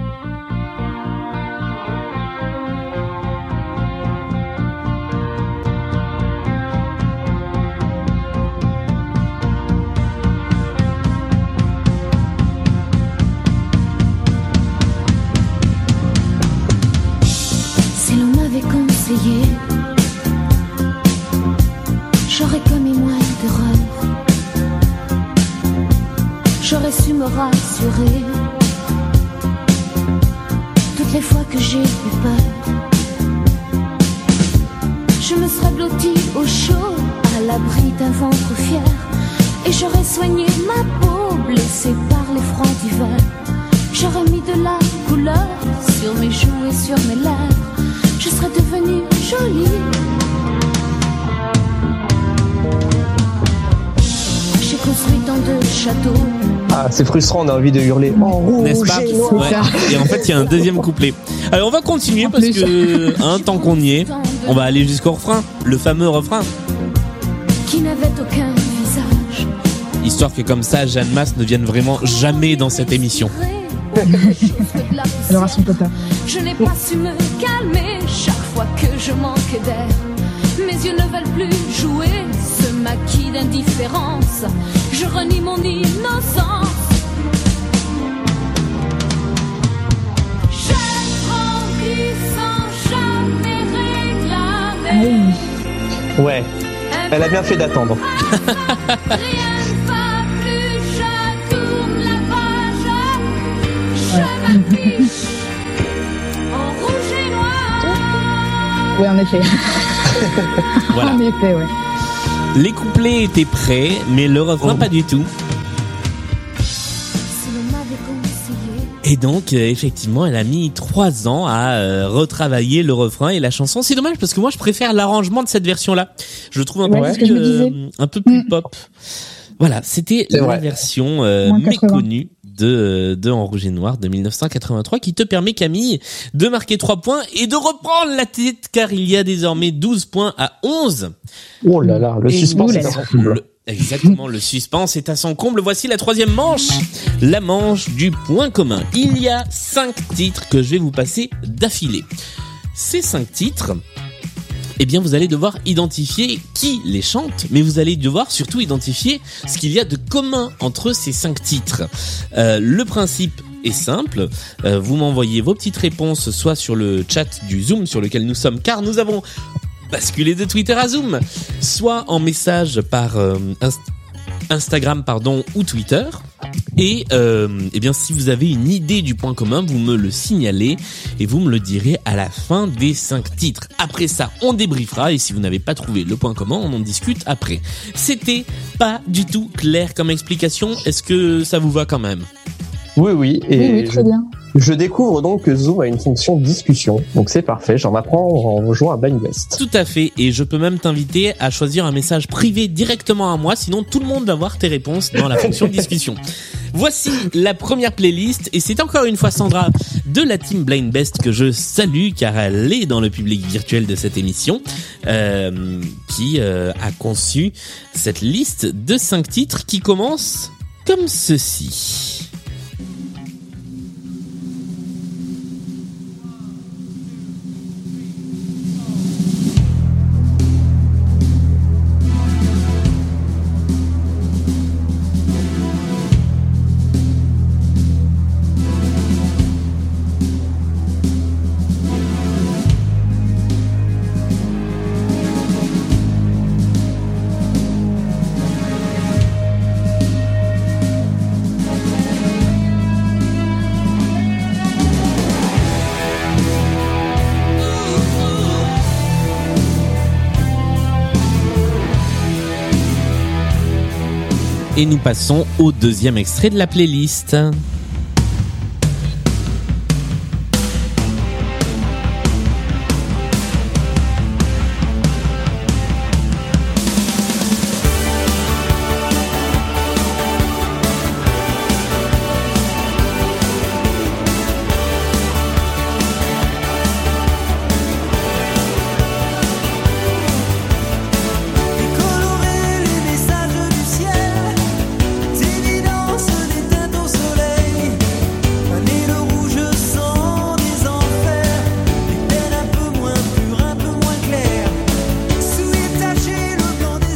F: D'un ventre fier. Et j'aurais soigné ma peau, blessée par les froids d'hiver. J'aurais mis de la couleur sur mes joues et sur mes lèvres. Je serais devenue jolie. J'ai construit tant de châteaux.
C: Ah, c'est frustrant, on a envie de hurler en rouge
A: N'est-ce pas
C: et noir.
A: Ouais. Et en fait, il y a un deuxième couplet. Alors, on va continuer parce que, hein, tant qu'on y est, on va aller jusqu'au refrain, le fameux refrain.
F: Qui n'avait aucun visage.
A: Histoire que comme ça, Jeanne Masse ne vienne vraiment jamais dans cette émission.
B: Elle aura son quota.
F: Je n'ai pas su me calmer chaque fois que je manque d'air. Mes yeux ne veulent plus jouer ce maquis d'indifférence. Je renie mon innocence. J'ai grandi sans jamais
B: Ah
F: réclamer.
B: oui.
C: Ouais, elle a bien fait d'attendre.
F: Rien ne va plus, je tourne la page. Je m'affiche en rouge et noir.
B: Oui, en effet.
A: Voilà.
B: En effet, ouais.
A: Les couplets étaient prêts, mais le refrain
C: Oh.
A: pas du tout. Et donc, euh, effectivement, elle a mis trois ans à euh, retravailler le refrain et la chanson. C'est dommage parce que moi, je préfère l'arrangement de cette version-là. Je le trouve un,
B: Ouais,
A: peu, plus, euh, un peu plus
B: Mm.
A: pop. Voilà, c'était la
C: vrai.
A: version euh,
B: Moins 80.
A: méconnue de, de En Rouge et Noir de 1983 qui te permet, Camille, de marquer trois points et de reprendre la tête car il y a désormais 12 points à 11.
C: Oh là là, le
A: Et
C: suspense est.
A: Le- exactement, le suspense est à son comble. Voici la troisième manche, la manche du point commun. Il y a cinq titres que je vais vous passer d'affilée. Ces cinq titres, eh bien, vous allez devoir identifier qui les chante, mais vous allez devoir surtout identifier ce qu'il y a de commun entre ces cinq titres. Euh, le principe est simple. Euh, vous m'envoyez vos petites réponses soit sur le chat du Zoom sur lequel nous sommes, car nous avons basculé de Twitter à Zoom, soit en message par euh, Inst- Instagram pardon ou Twitter. Et euh, eh bien si vous avez une idée du point commun, vous me le signalez et vous me le direz à la fin des cinq titres. Après ça, on débriefera et si vous n'avez pas trouvé le point commun, on en discute après. C'était pas du tout clair comme explication. Est-ce que ça vous va quand même?
C: Oui, oui. Et
B: Oui, oui, très bien.
C: je, je découvre donc que Zoom a une fonction discussion. Donc c'est parfait. J'en apprends en jouant à Blind Best.
A: Tout à fait. Et je peux même t'inviter à choisir un message privé directement à moi, sinon tout le monde va voir tes réponses dans la fonction de discussion. Voici la première playlist et c'est encore une fois Sandra de la team Blind Best que je salue car elle est dans le public virtuel de cette émission euh, qui euh, a conçu cette liste de cinq titres qui commence comme ceci. Et nous passons au deuxième extrait de la playlist.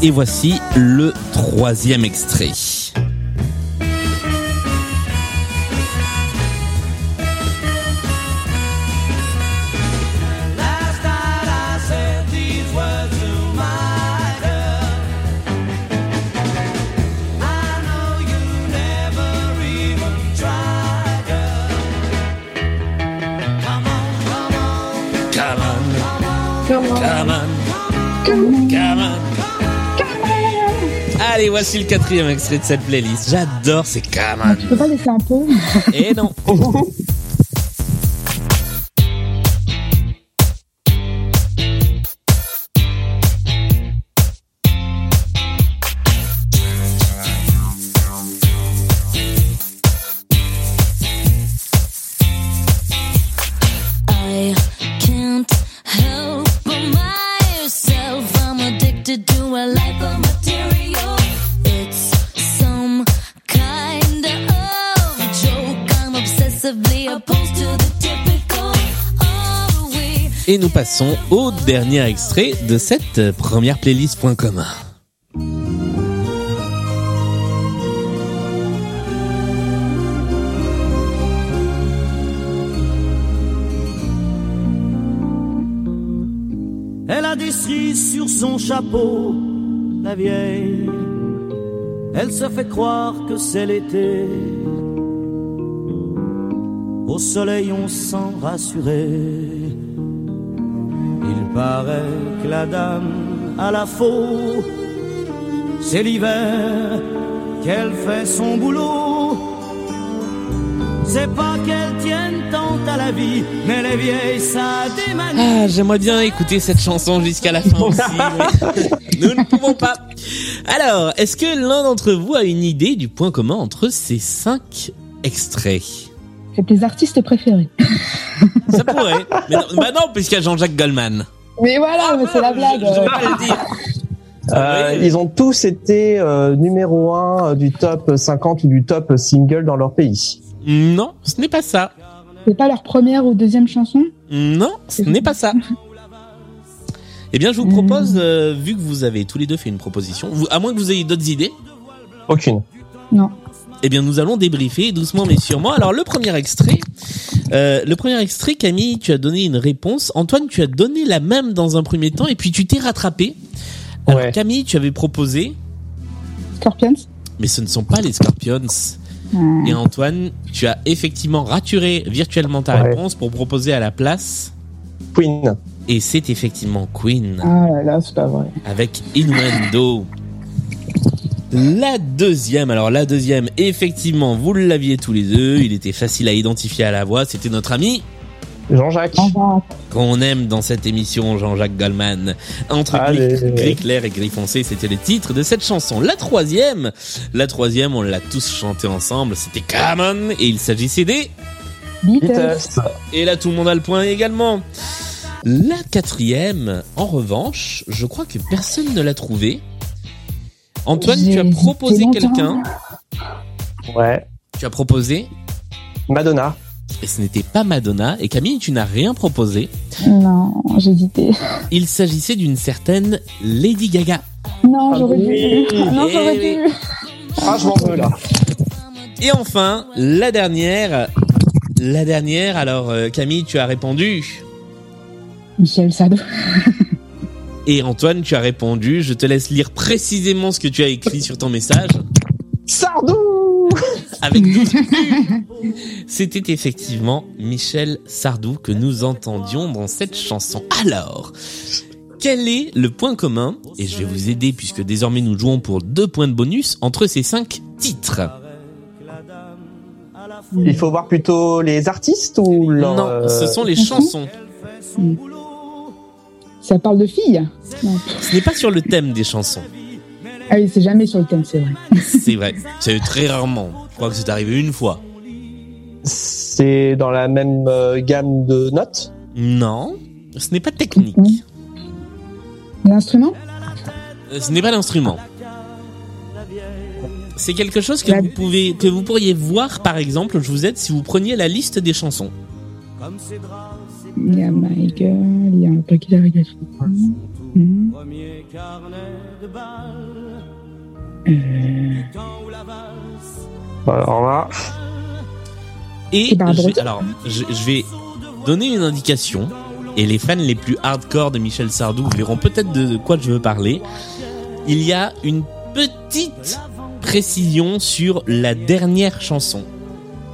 A: Et voici le troisième extrait. Voici le quatrième extrait de cette playlist. J'adore ces come on.
B: Tu peux pas laisser un peu
A: Et non.
F: I can't help but myself. I'm addicted to a life of material.
A: Et nous passons au dernier extrait de cette première playlist point commun.
D: Elle a des cerises sur son chapeau, la vieille. Elle se fait croire que c'est l'été. Au soleil, on sent rassuré. Il paraît que la dame a la faux. C'est l'hiver qu'elle fait son boulot. C'est pas qu'elles tiennent tant à la vie, mais les vieilles, ça démanie.
A: Ah, j'aimerais bien écouter cette chanson jusqu'à la fin aussi. mais Nous ne pouvons pas. Alors, est-ce que l'un d'entre vous a une idée du point commun entre ces cinq extraits?
B: C'est tes artistes préférés.
A: Ça pourrait. Mais non, bah non, puisqu'il y a Jean-Jacques Goldman.
B: Mais voilà, mais c'est la blague.
A: Je, je vais pas le dire.
C: Euh,
A: oui.
C: Ils ont tous été euh, numéro un du top 50 ou du top single dans leur pays.
A: Non, ce n'est pas ça.
B: C'est pas leur première ou deuxième chanson?
A: Non, ce n'est pas ça. Eh bien, je vous propose, euh, vu que vous avez tous les deux fait une proposition, vous- à moins que vous ayez d'autres idées,
C: Aucune.
B: Non.
A: Eh bien, nous allons débriefer doucement mais sûrement. Alors, le premier extrait, euh, le premier extrait, Camille, tu as donné une réponse. Antoine, tu as donné la même dans un premier temps et puis tu t'es rattrapé. Alors,
C: Ouais.
A: Camille, tu avais proposé,
B: Scorpions
A: mais ce ne sont pas les Scorpions.
B: Hmm.
A: Et Antoine, tu as effectivement raturé virtuellement ta
C: Ouais.
A: réponse pour proposer à la place.
C: Queen.
A: Et c'est effectivement Queen.
B: Ah là là, c'est pas vrai.
A: avec Innuendo. La deuxième, alors la deuxième, effectivement, vous l'aviez tous les deux, il était facile à identifier à la voix, c'était notre ami
C: Jean-Jacques.
A: Qu'on aime dans cette émission, Jean-Jacques Goldman. Entre
C: Allez.
A: gris, gris clair et gris foncé, c'était le titre de cette chanson. La troisième, la troisième, on l'a tous chanté ensemble, c'était Come On, et il s'agissait des...
B: Beatles.
C: Beatles.
A: Et là, tout le monde a le point également. La quatrième, en revanche, je crois que personne ne l'a trouvé. Antoine, tu as proposé quelqu'un.
C: Ouais.
A: Tu as proposé,
C: Madonna.
A: et ce n'était pas Madonna. Et Camille, tu n'as rien proposé.
B: Non, j'ai hésité.
A: Il s'agissait d'une certaine Lady Gaga.
B: Non,
C: Ah
B: j'aurais
C: oui.
B: dû. Non,
A: Eh
B: j'aurais
A: oui.
B: dû.
C: Ah, je m'en veux là.
A: Et enfin, la dernière. La dernière, alors euh, Camille, tu as répondu.
B: Michel Sardou.
A: Et Antoine, tu as répondu. Je te laisse lire précisément ce que tu as écrit sur ton message.
C: Sardou
A: avec 12 U. C'était effectivement Michel Sardou que nous entendions dans cette chanson. Alors, quel est le point commun, et je vais vous aider puisque désormais nous jouons pour deux points de bonus, entre ces cinq titres
C: Il faut voir plutôt les artistes ou leur,
A: Non,
C: euh,
A: ce sont les chansons.
B: Ça parle de filles Non.
A: Ce n'est pas sur le thème des chansons.
B: Ah oui, c'est jamais sur le thème, c'est vrai.
A: C'est vrai. C'est très rarement. Je crois que c'est arrivé une fois.
C: C'est dans la même euh, gamme de notes?
A: Non, ce n'est pas technique.
B: L'instrument?
A: Euh, Ce n'est pas l'instrument. C'est quelque chose que
B: La-
A: vous pouvez, que vous pourriez voir, par exemple, je vous aide si vous preniez la liste des chansons.
B: Il y a My Girl, il y a un peu qui la regarde. Hmm. Euh,
C: Alors là,
A: Et je, alors, je, je vais donner une indication. Et les fans les plus hardcore de Michel Sardou verront peut-être de quoi je veux parler. Il y a une petite précision sur la dernière chanson.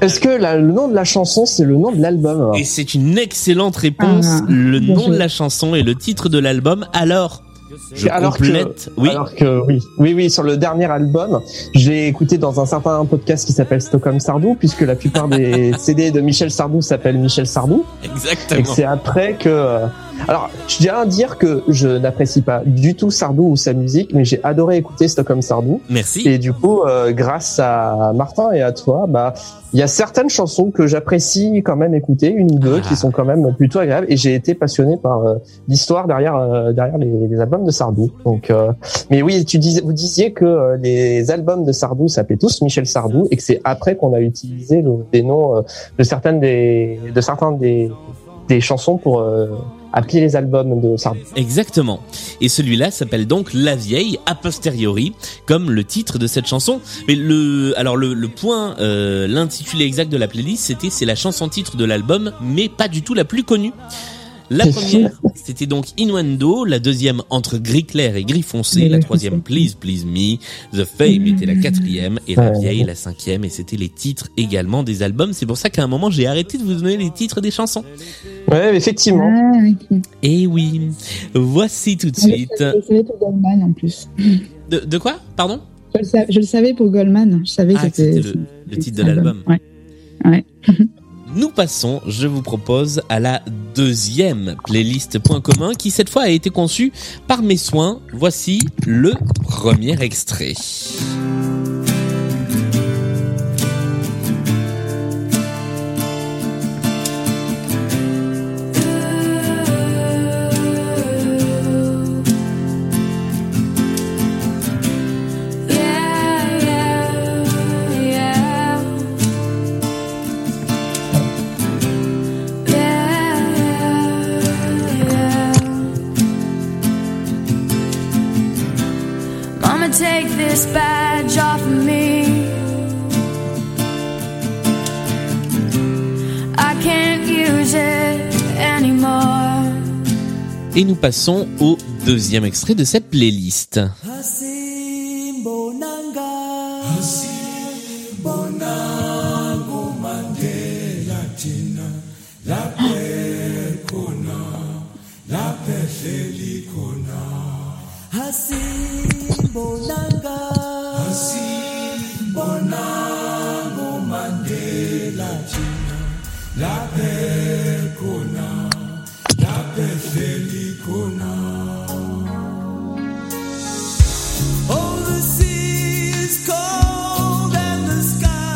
C: Est-ce que la- le nom de la chanson c'est le nom de l'album
A: Et c'est une excellente réponse.
B: Ah,
A: le
B: bien
A: nom de la chanson et le titre de l'album. Alors, je
C: Alors que-
A: oui.
C: Alors que oui, oui, oui, sur le dernier album, j'ai écouté dans un certain podcast qui s'appelle Stockholm Sardou, puisque la plupart des CD de Michel Sardou s'appellent Michel Sardou, et
A: Exactement.
C: c'est après que. Alors, je tiens à dire que je n'apprécie pas du tout Sardou ou sa musique, mais j'ai adoré écouter Stockholm Sardou.
A: Merci.
C: Et du coup, euh, grâce à Martin et à toi, bah, il y a certaines chansons que j'apprécie quand même écouter, une ou deux,
A: Ah.
C: qui sont quand même plutôt agréables. Et j'ai été passionné par euh, l'histoire derrière euh, derrière les, les albums de Sardou. Donc, euh, mais oui, tu disais, vous disiez que euh, les albums de Sardou s'appelaient tous Michel Sardou, et que c'est après qu'on a utilisé le, des noms euh, de certaines des de certains des des chansons pour les albums de.
A: Exactement. Et celui-là s'appelle donc La Vieille a posteriori, comme le titre de cette chanson. Mais le, alors le, le point, euh, l'intitulé exact de la playlist, c'était c'est la chanson titre de l'album, mais pas du tout la plus connue. La première, c'était donc Innuendo, la deuxième entre gris clair et gris foncé, la troisième Please Please Me, The Fame était la quatrième et la vieille la cinquième et c'était les titres également des albums. C'est pour ça qu'à un moment j'ai arrêté de vous donner les titres des chansons.
C: Ouais, effectivement.
B: Ah.
A: Et oui, voici tout de suite.
B: je le savais pour Goldman en plus.
A: De, de quoi? Pardon?
B: Je le, savais, je le savais pour Goldman. Je savais
A: Ah,
B: que c'était
A: c'était le, le titre de l'album.
B: Ouais. Ouais.
A: Nous passons, je vous propose, à la deuxième playlist Point commun qui cette fois a été conçue par mes soins. Voici le premier extrait. Passons au deuxième extrait de cette playlist.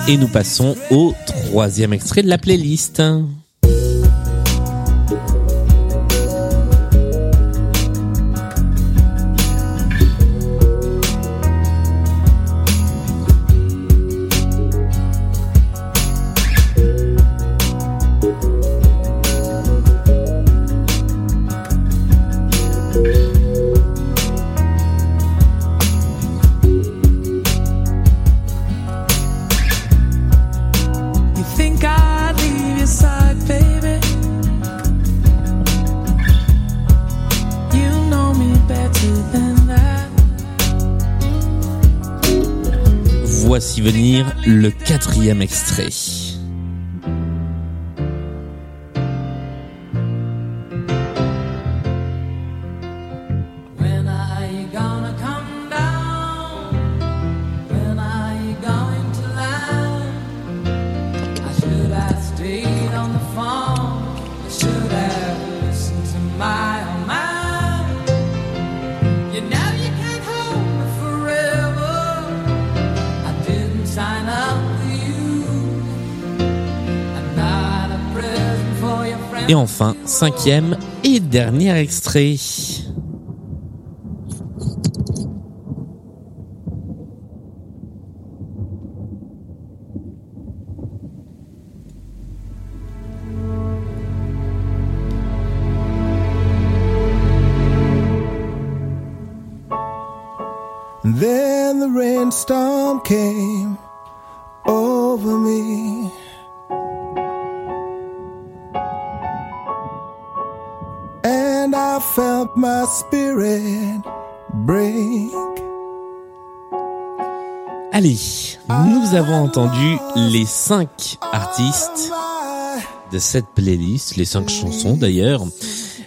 A: Et nous passons au troisième extrait de la playlist. Le quatrième extrait. Et enfin, cinquième et dernier extrait.
G: Then the rainstorm came my spirit break.
A: Allez, nous avons entendu les cinq artistes de cette playlist, les cinq chansons d'ailleurs.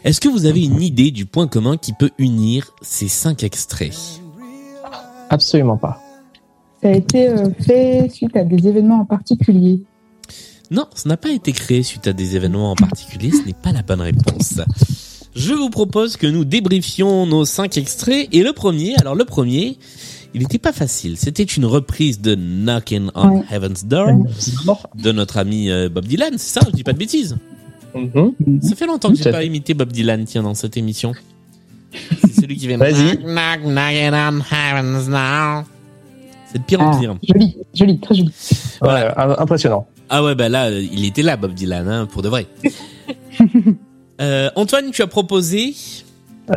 A: Est-ce que vous avez une idée du point commun qui peut unir ces cinq extraits?
C: Absolument pas.
B: Ça a été euh, fait suite à des événements en particulier.
A: Non, ce n'a pas été créé suite à des événements en particulier, ce n'est pas la bonne réponse. Je vous propose que nous débriefions nos cinq extraits et le premier, alors le premier, il n'était pas facile, c'était une reprise de Knocking on
B: Ouais.
A: Heaven's Door de notre ami euh, Bob Dylan, c'est ça, je dis pas de bêtises.
C: Mhm.
A: Ça fait longtemps que j'ai pas imité Bob Dylan, tiens, dans cette émission. C'est celui qui vient.
C: Vas-y.
A: Knock, knock, knocking on heaven's door. C'est de pire en
B: Ah,
A: pire.
B: joli, joli, très joli.
A: Voilà.
C: Ouais, im- impressionnant.
A: Ah ouais, bah là, euh, il était là, Bob Dylan, hein, pour de vrai. euh, Antoine, tu as proposé.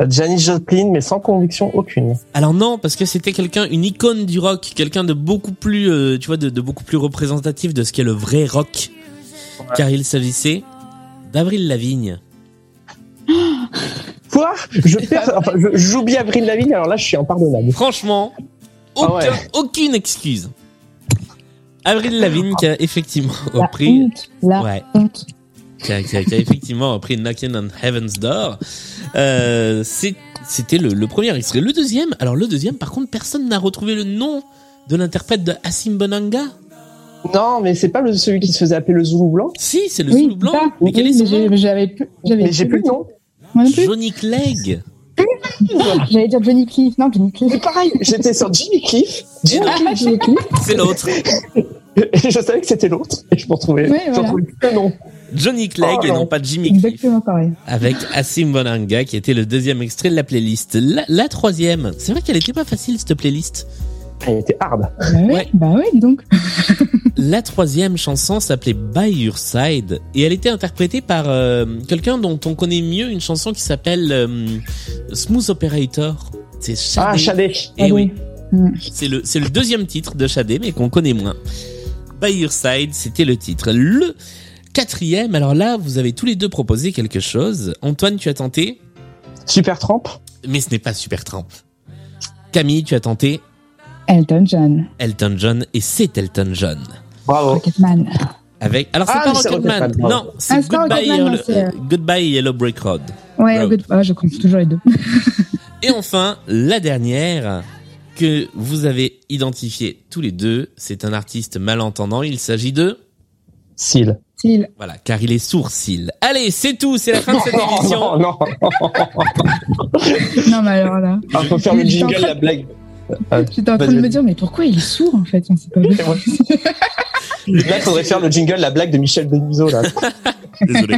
C: Euh, Janis Joplin, mais sans conviction aucune.
A: Alors non, parce que c'était quelqu'un, une icône du rock, quelqu'un de beaucoup plus, euh, tu vois, de, de beaucoup plus représentatif de ce qu'est le vrai rock. Car il s'agissait d'Avril Lavigne.
C: Quoi? Je perds, enfin, je- j'oublie Avril Lavigne, alors là, je suis impardonnable.
A: Franchement,
C: Ah ouais.
A: aucune excuse. Avril Lavigne qui a effectivement
B: La
A: repris,
B: honte, la
A: ouais,
B: honte.
A: Qui a, qui a- qui a effectivement repris Knocking on Heaven's Door. Euh, c'est- c'était le, le premier extrait. Le deuxième, alors le deuxième, par contre, personne n'a retrouvé le nom de l'interprète de Asim Bonanga.
C: Non, mais c'est pas le, celui qui se faisait appeler le Zoulou blanc.
A: Si, c'est le
B: Oui,
A: Zoulou blanc.
B: ça.
A: Mais
B: Oui,
A: quel est son nom
B: mais j'avais plus.
C: Mais j'ai plus le nom.
A: Johnny Clegg.
B: J'allais dire Johnny Cliff. Non, Johnny Cliff.
C: C'est pareil, j'étais sur Jimmy Cliff. Jimmy
B: Ah, Johnny Cliff.
A: C'est l'autre.
C: Et je savais que c'était l'autre. Et je me retrouvais.
B: Oui, voilà.
C: retrouvais le nom.
A: Johnny Clegg
C: Oh,
A: et
C: non.
A: non pas Jimmy Cliff.
B: Exactement pareil.
A: Avec Assim Bonanga qui était le deuxième extrait de la playlist. La, la troisième. C'est vrai qu'elle était pas facile cette playlist.
C: Elle était hard.
B: Bah oui,
A: Ouais.
B: bah oui, dis donc.
A: La troisième chanson s'appelait By Your Side et elle était interprétée par euh, quelqu'un dont on connaît mieux une chanson qui s'appelle euh, Smooth Operator. C'est Shadé.
C: Ah, Shadé.
A: Eh
B: Ah
A: oui,
B: Mm.
A: c'est le c'est le deuxième titre de Shadé mais qu'on connaît moins. By Your Side, c'était le titre. Le quatrième, alors là, vous avez tous les deux proposé quelque chose. Antoine, tu as tenté,
C: Super Tramp.
A: mais ce n'est pas Super Tramp. Camille, tu as tenté
B: Elton John.
A: Elton John et c'est Elton John.
C: Bravo.
B: Rocketman.
A: Avec alors c'est
C: Ah,
A: pas Rocketman. Non, c'est
B: Ah,
A: Goodbye,
B: Rocketman, euh,
A: Goodbye Yellow Brick Road.
B: Ouais,
A: Road.
B: good. Ah, je confonds toujours les deux.
A: Et enfin, la dernière que vous avez identifiée tous les deux, c'est un artiste malentendant. Il s'agit de
C: Seal.
B: Style.
A: voilà, car il est sourcil. Allez, c'est tout, c'est la fin de cette émission.
C: non, non.
B: Non, mais alors là.
C: Ah, faut faire le jingle, la blague.
B: J'étais en train de me dire, mais pourquoi il est sourd en fait On sait pas.
C: Là, il faudrait faire le jingle, la blague de Michel Denisot, là.
H: Désolé.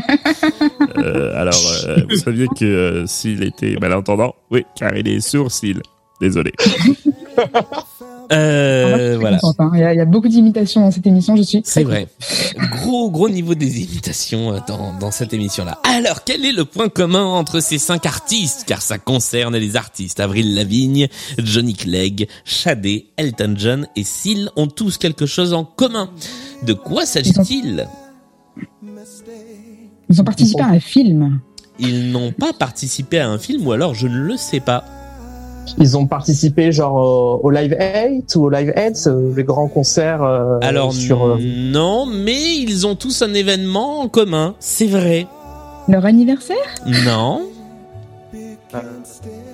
H: Euh, alors, euh, vous saviez que euh, s'il était malentendant? Oui, car il est sourd, s'il. Désolé.
A: Euh, voilà.
B: hein. Il y, a, il y a beaucoup d'imitations dans cette émission, je suis.
A: C'est vrai. Gros, gros niveau des imitations euh, dans, dans cette émission-là. Alors, quel est le point commun entre ces cinq artistes? Car ça concerne les artistes. Avril Lavigne, Johnny Clegg, Shadé, Elton John et Seal ont tous quelque chose en commun. De quoi s'agit-il?
B: Ils ont participé à un film.
A: Ils n'ont pas participé à un film ou alors je ne le sais pas.
C: Ils ont participé, genre, au, au Live 8 ou au Live 8, euh, les grands concerts euh,
A: Alors
C: sur... euh,
A: non, mais ils ont tous un événement en commun. C'est vrai.
B: Leur anniversaire?
A: Non.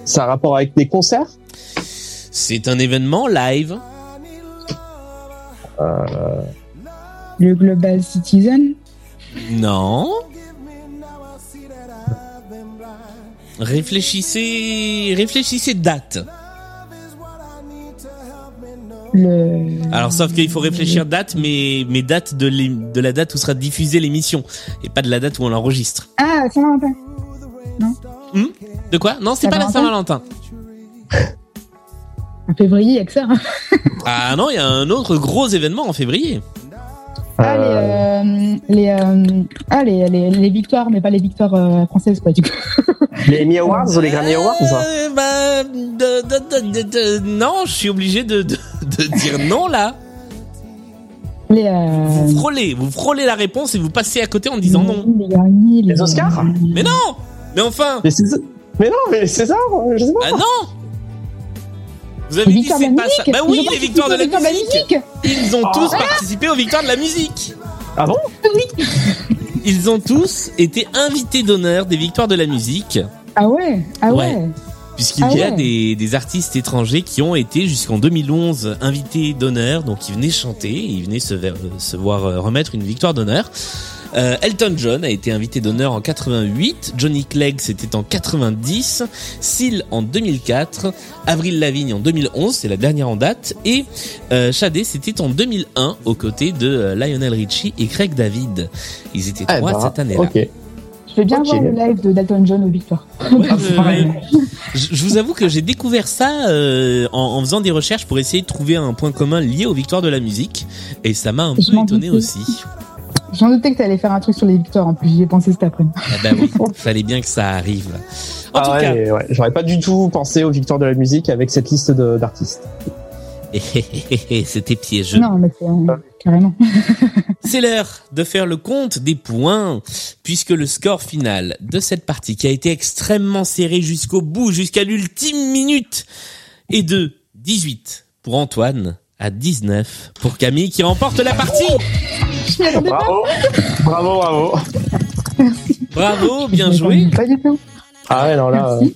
C: ça a rapport avec des concerts?
A: C'est un événement live.
B: Le Global Citizen?
A: Non. Réfléchissez, réfléchissez date.
B: Le.
A: Alors sauf qu'il faut réfléchir date, mais mais date de, la date où sera diffusée l'émission et pas de la date où on l'enregistre.
B: Ah, Saint-Valentin.
A: De quoi? Non, c'est pas la
B: Saint-Valentin? En février, il y a que ça.
A: Ah non, il y a un autre gros événement en février.
B: Ah, les, euh, les, euh, ah, les, les, les victoires, mais pas les victoires euh, françaises, quoi, du coup.
C: Les Emmy Awards ou les Grammy Awards
A: Euh, bah, de- de- de- de- de- non, je suis obligé de, de, de dire non là.
B: Les, euh,
A: Vous frôlez, vous frôlez la réponse et vous passez à côté en disant non.
B: Les
C: Oscars
A: Mais non Mais enfin
C: César- Mais non, mais les Césars, euh, je sais pas.
A: Ah non Vous avez dit c'est
B: la
A: pas ça.
B: musique
A: Bah oui, les victoires de la musique. Ils ont tous participé aux victoires de la musique.
C: Ah bon
A: Ils ont tous été invités d'honneur des victoires de la musique,
B: Ah ouais Ah ouais,
A: Ouais. puisqu'il
B: Ah
A: y a
B: ouais.
A: des, des artistes étrangers qui ont été jusqu'en 2011 invités d'honneur, donc ils venaient chanter, ils venaient se, ver- se voir euh, remettre une victoire d'honneur. Euh, Elton John a été invité d'honneur en 88, Johnny Clegg c'était en 90, Seal en 2004, Avril Lavigne en 2011, c'est la dernière en date, et euh, Shadé c'était en 2001 aux côtés de euh, Lionel Richie et Craig David. Ils étaient
C: Ah,
A: trois
C: bah,
A: cette année-là.
C: Ok.
B: Je vais bien voir le live de Dalton John aux victoires.
A: Ouais, euh, je, je vous avoue que j'ai découvert ça euh, en, en faisant des recherches pour essayer de trouver un point commun lié aux victoires de la musique, et ça m'a un
B: Je
A: peu étonné aussi.
B: J'en doutais que t'allais faire un truc sur les victoires, en plus, j'y ai pensé cet après-midi.
A: Ah bah oui, fallait bien que ça arrive. En
C: Ah
A: tout
C: ouais,
A: cas,
C: ouais, j'aurais pas du tout pensé aux victoires de la musique avec cette liste d'artistes.
A: c'était piégeux.
B: Non, mais c'est euh, carrément.
A: C'est l'heure de faire le compte des points, puisque le score final de cette partie, qui a été extrêmement serré jusqu'au bout, jusqu'à l'ultime minute, est de 18 pour Antoine, à 19 pour Camille, qui remporte la partie.
B: Je m'y attendais pas.
C: Bravo, bravo, bravo.
A: Bravo, bien joué.
B: Pas du tout.
C: Ah ouais, non là.
B: Merci.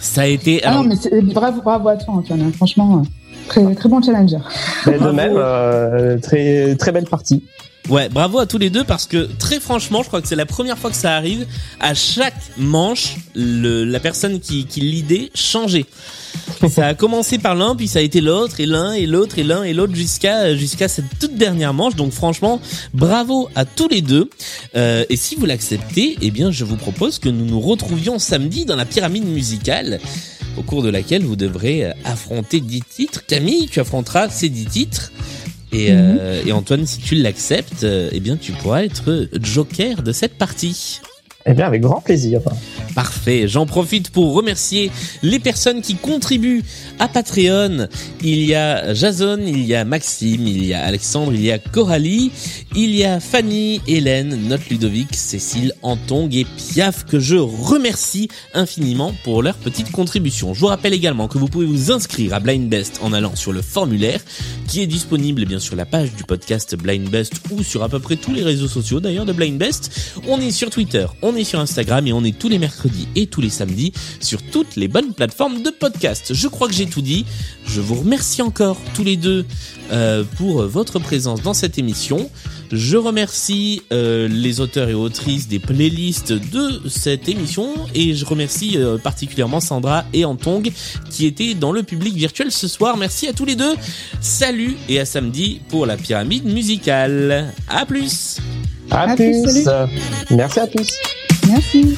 A: Ça a été.
B: Ah
A: alors,
B: non, mais c'est- bravo, bravo à toi, Antoine. Franchement, euh, Très, très bon challenger.
C: Mais de
A: Bravo.
C: même, euh, très très belle partie.
A: Ouais, bravo à tous les deux parce que très franchement, je crois que c'est la première fois que ça arrive. À chaque manche, le, la personne qui, qui l'idée changeait. Ça a commencé par l'un, puis ça a été l'autre, et l'un, et l'autre, et l'un, et l'autre, jusqu'à jusqu'à cette toute dernière manche. Donc franchement, bravo à tous les deux. Euh, et si vous l'acceptez, eh bien, je vous propose que nous nous retrouvions samedi dans la pyramide musicale, au cours de laquelle vous devrez euh, affronter 10 titres. Camille, tu affronteras ces 10 titres. Et, euh, et Antoine, si tu l'acceptes, euh, eh bien, tu pourras être joker de cette partie.
C: Eh bien, avec grand plaisir.
A: Parfait. J'en profite pour remercier les personnes qui contribuent à Patreon. Il y a Jason, il y a Maxime, il y a Alexandre, il y a Coralie, il y a Fanny, Hélène, Note Ludovic, Cécile, Antong et Piaf que je remercie infiniment pour leur petite contribution. Je vous rappelle également que vous pouvez vous inscrire à Blind Best en allant sur le formulaire qui est disponible eh bien sur la page du podcast Blind Best ou sur à peu près tous les réseaux sociaux d'ailleurs de Blind Best. On est sur Twitter, est sur Instagram et on est tous les mercredis et tous les samedis sur toutes les bonnes plateformes de podcast. Je crois que j'ai tout dit. Je vous remercie encore tous les deux euh, pour votre présence dans cette émission. Je remercie euh, les auteurs et autrices des playlists de cette émission et je remercie euh, particulièrement Sandra et Antong qui étaient dans le public virtuel ce soir. Merci à tous les deux. Salut et à samedi pour la pyramide musicale. À plus.
C: À,
B: À plus.
C: Merci à tous.
B: Merci.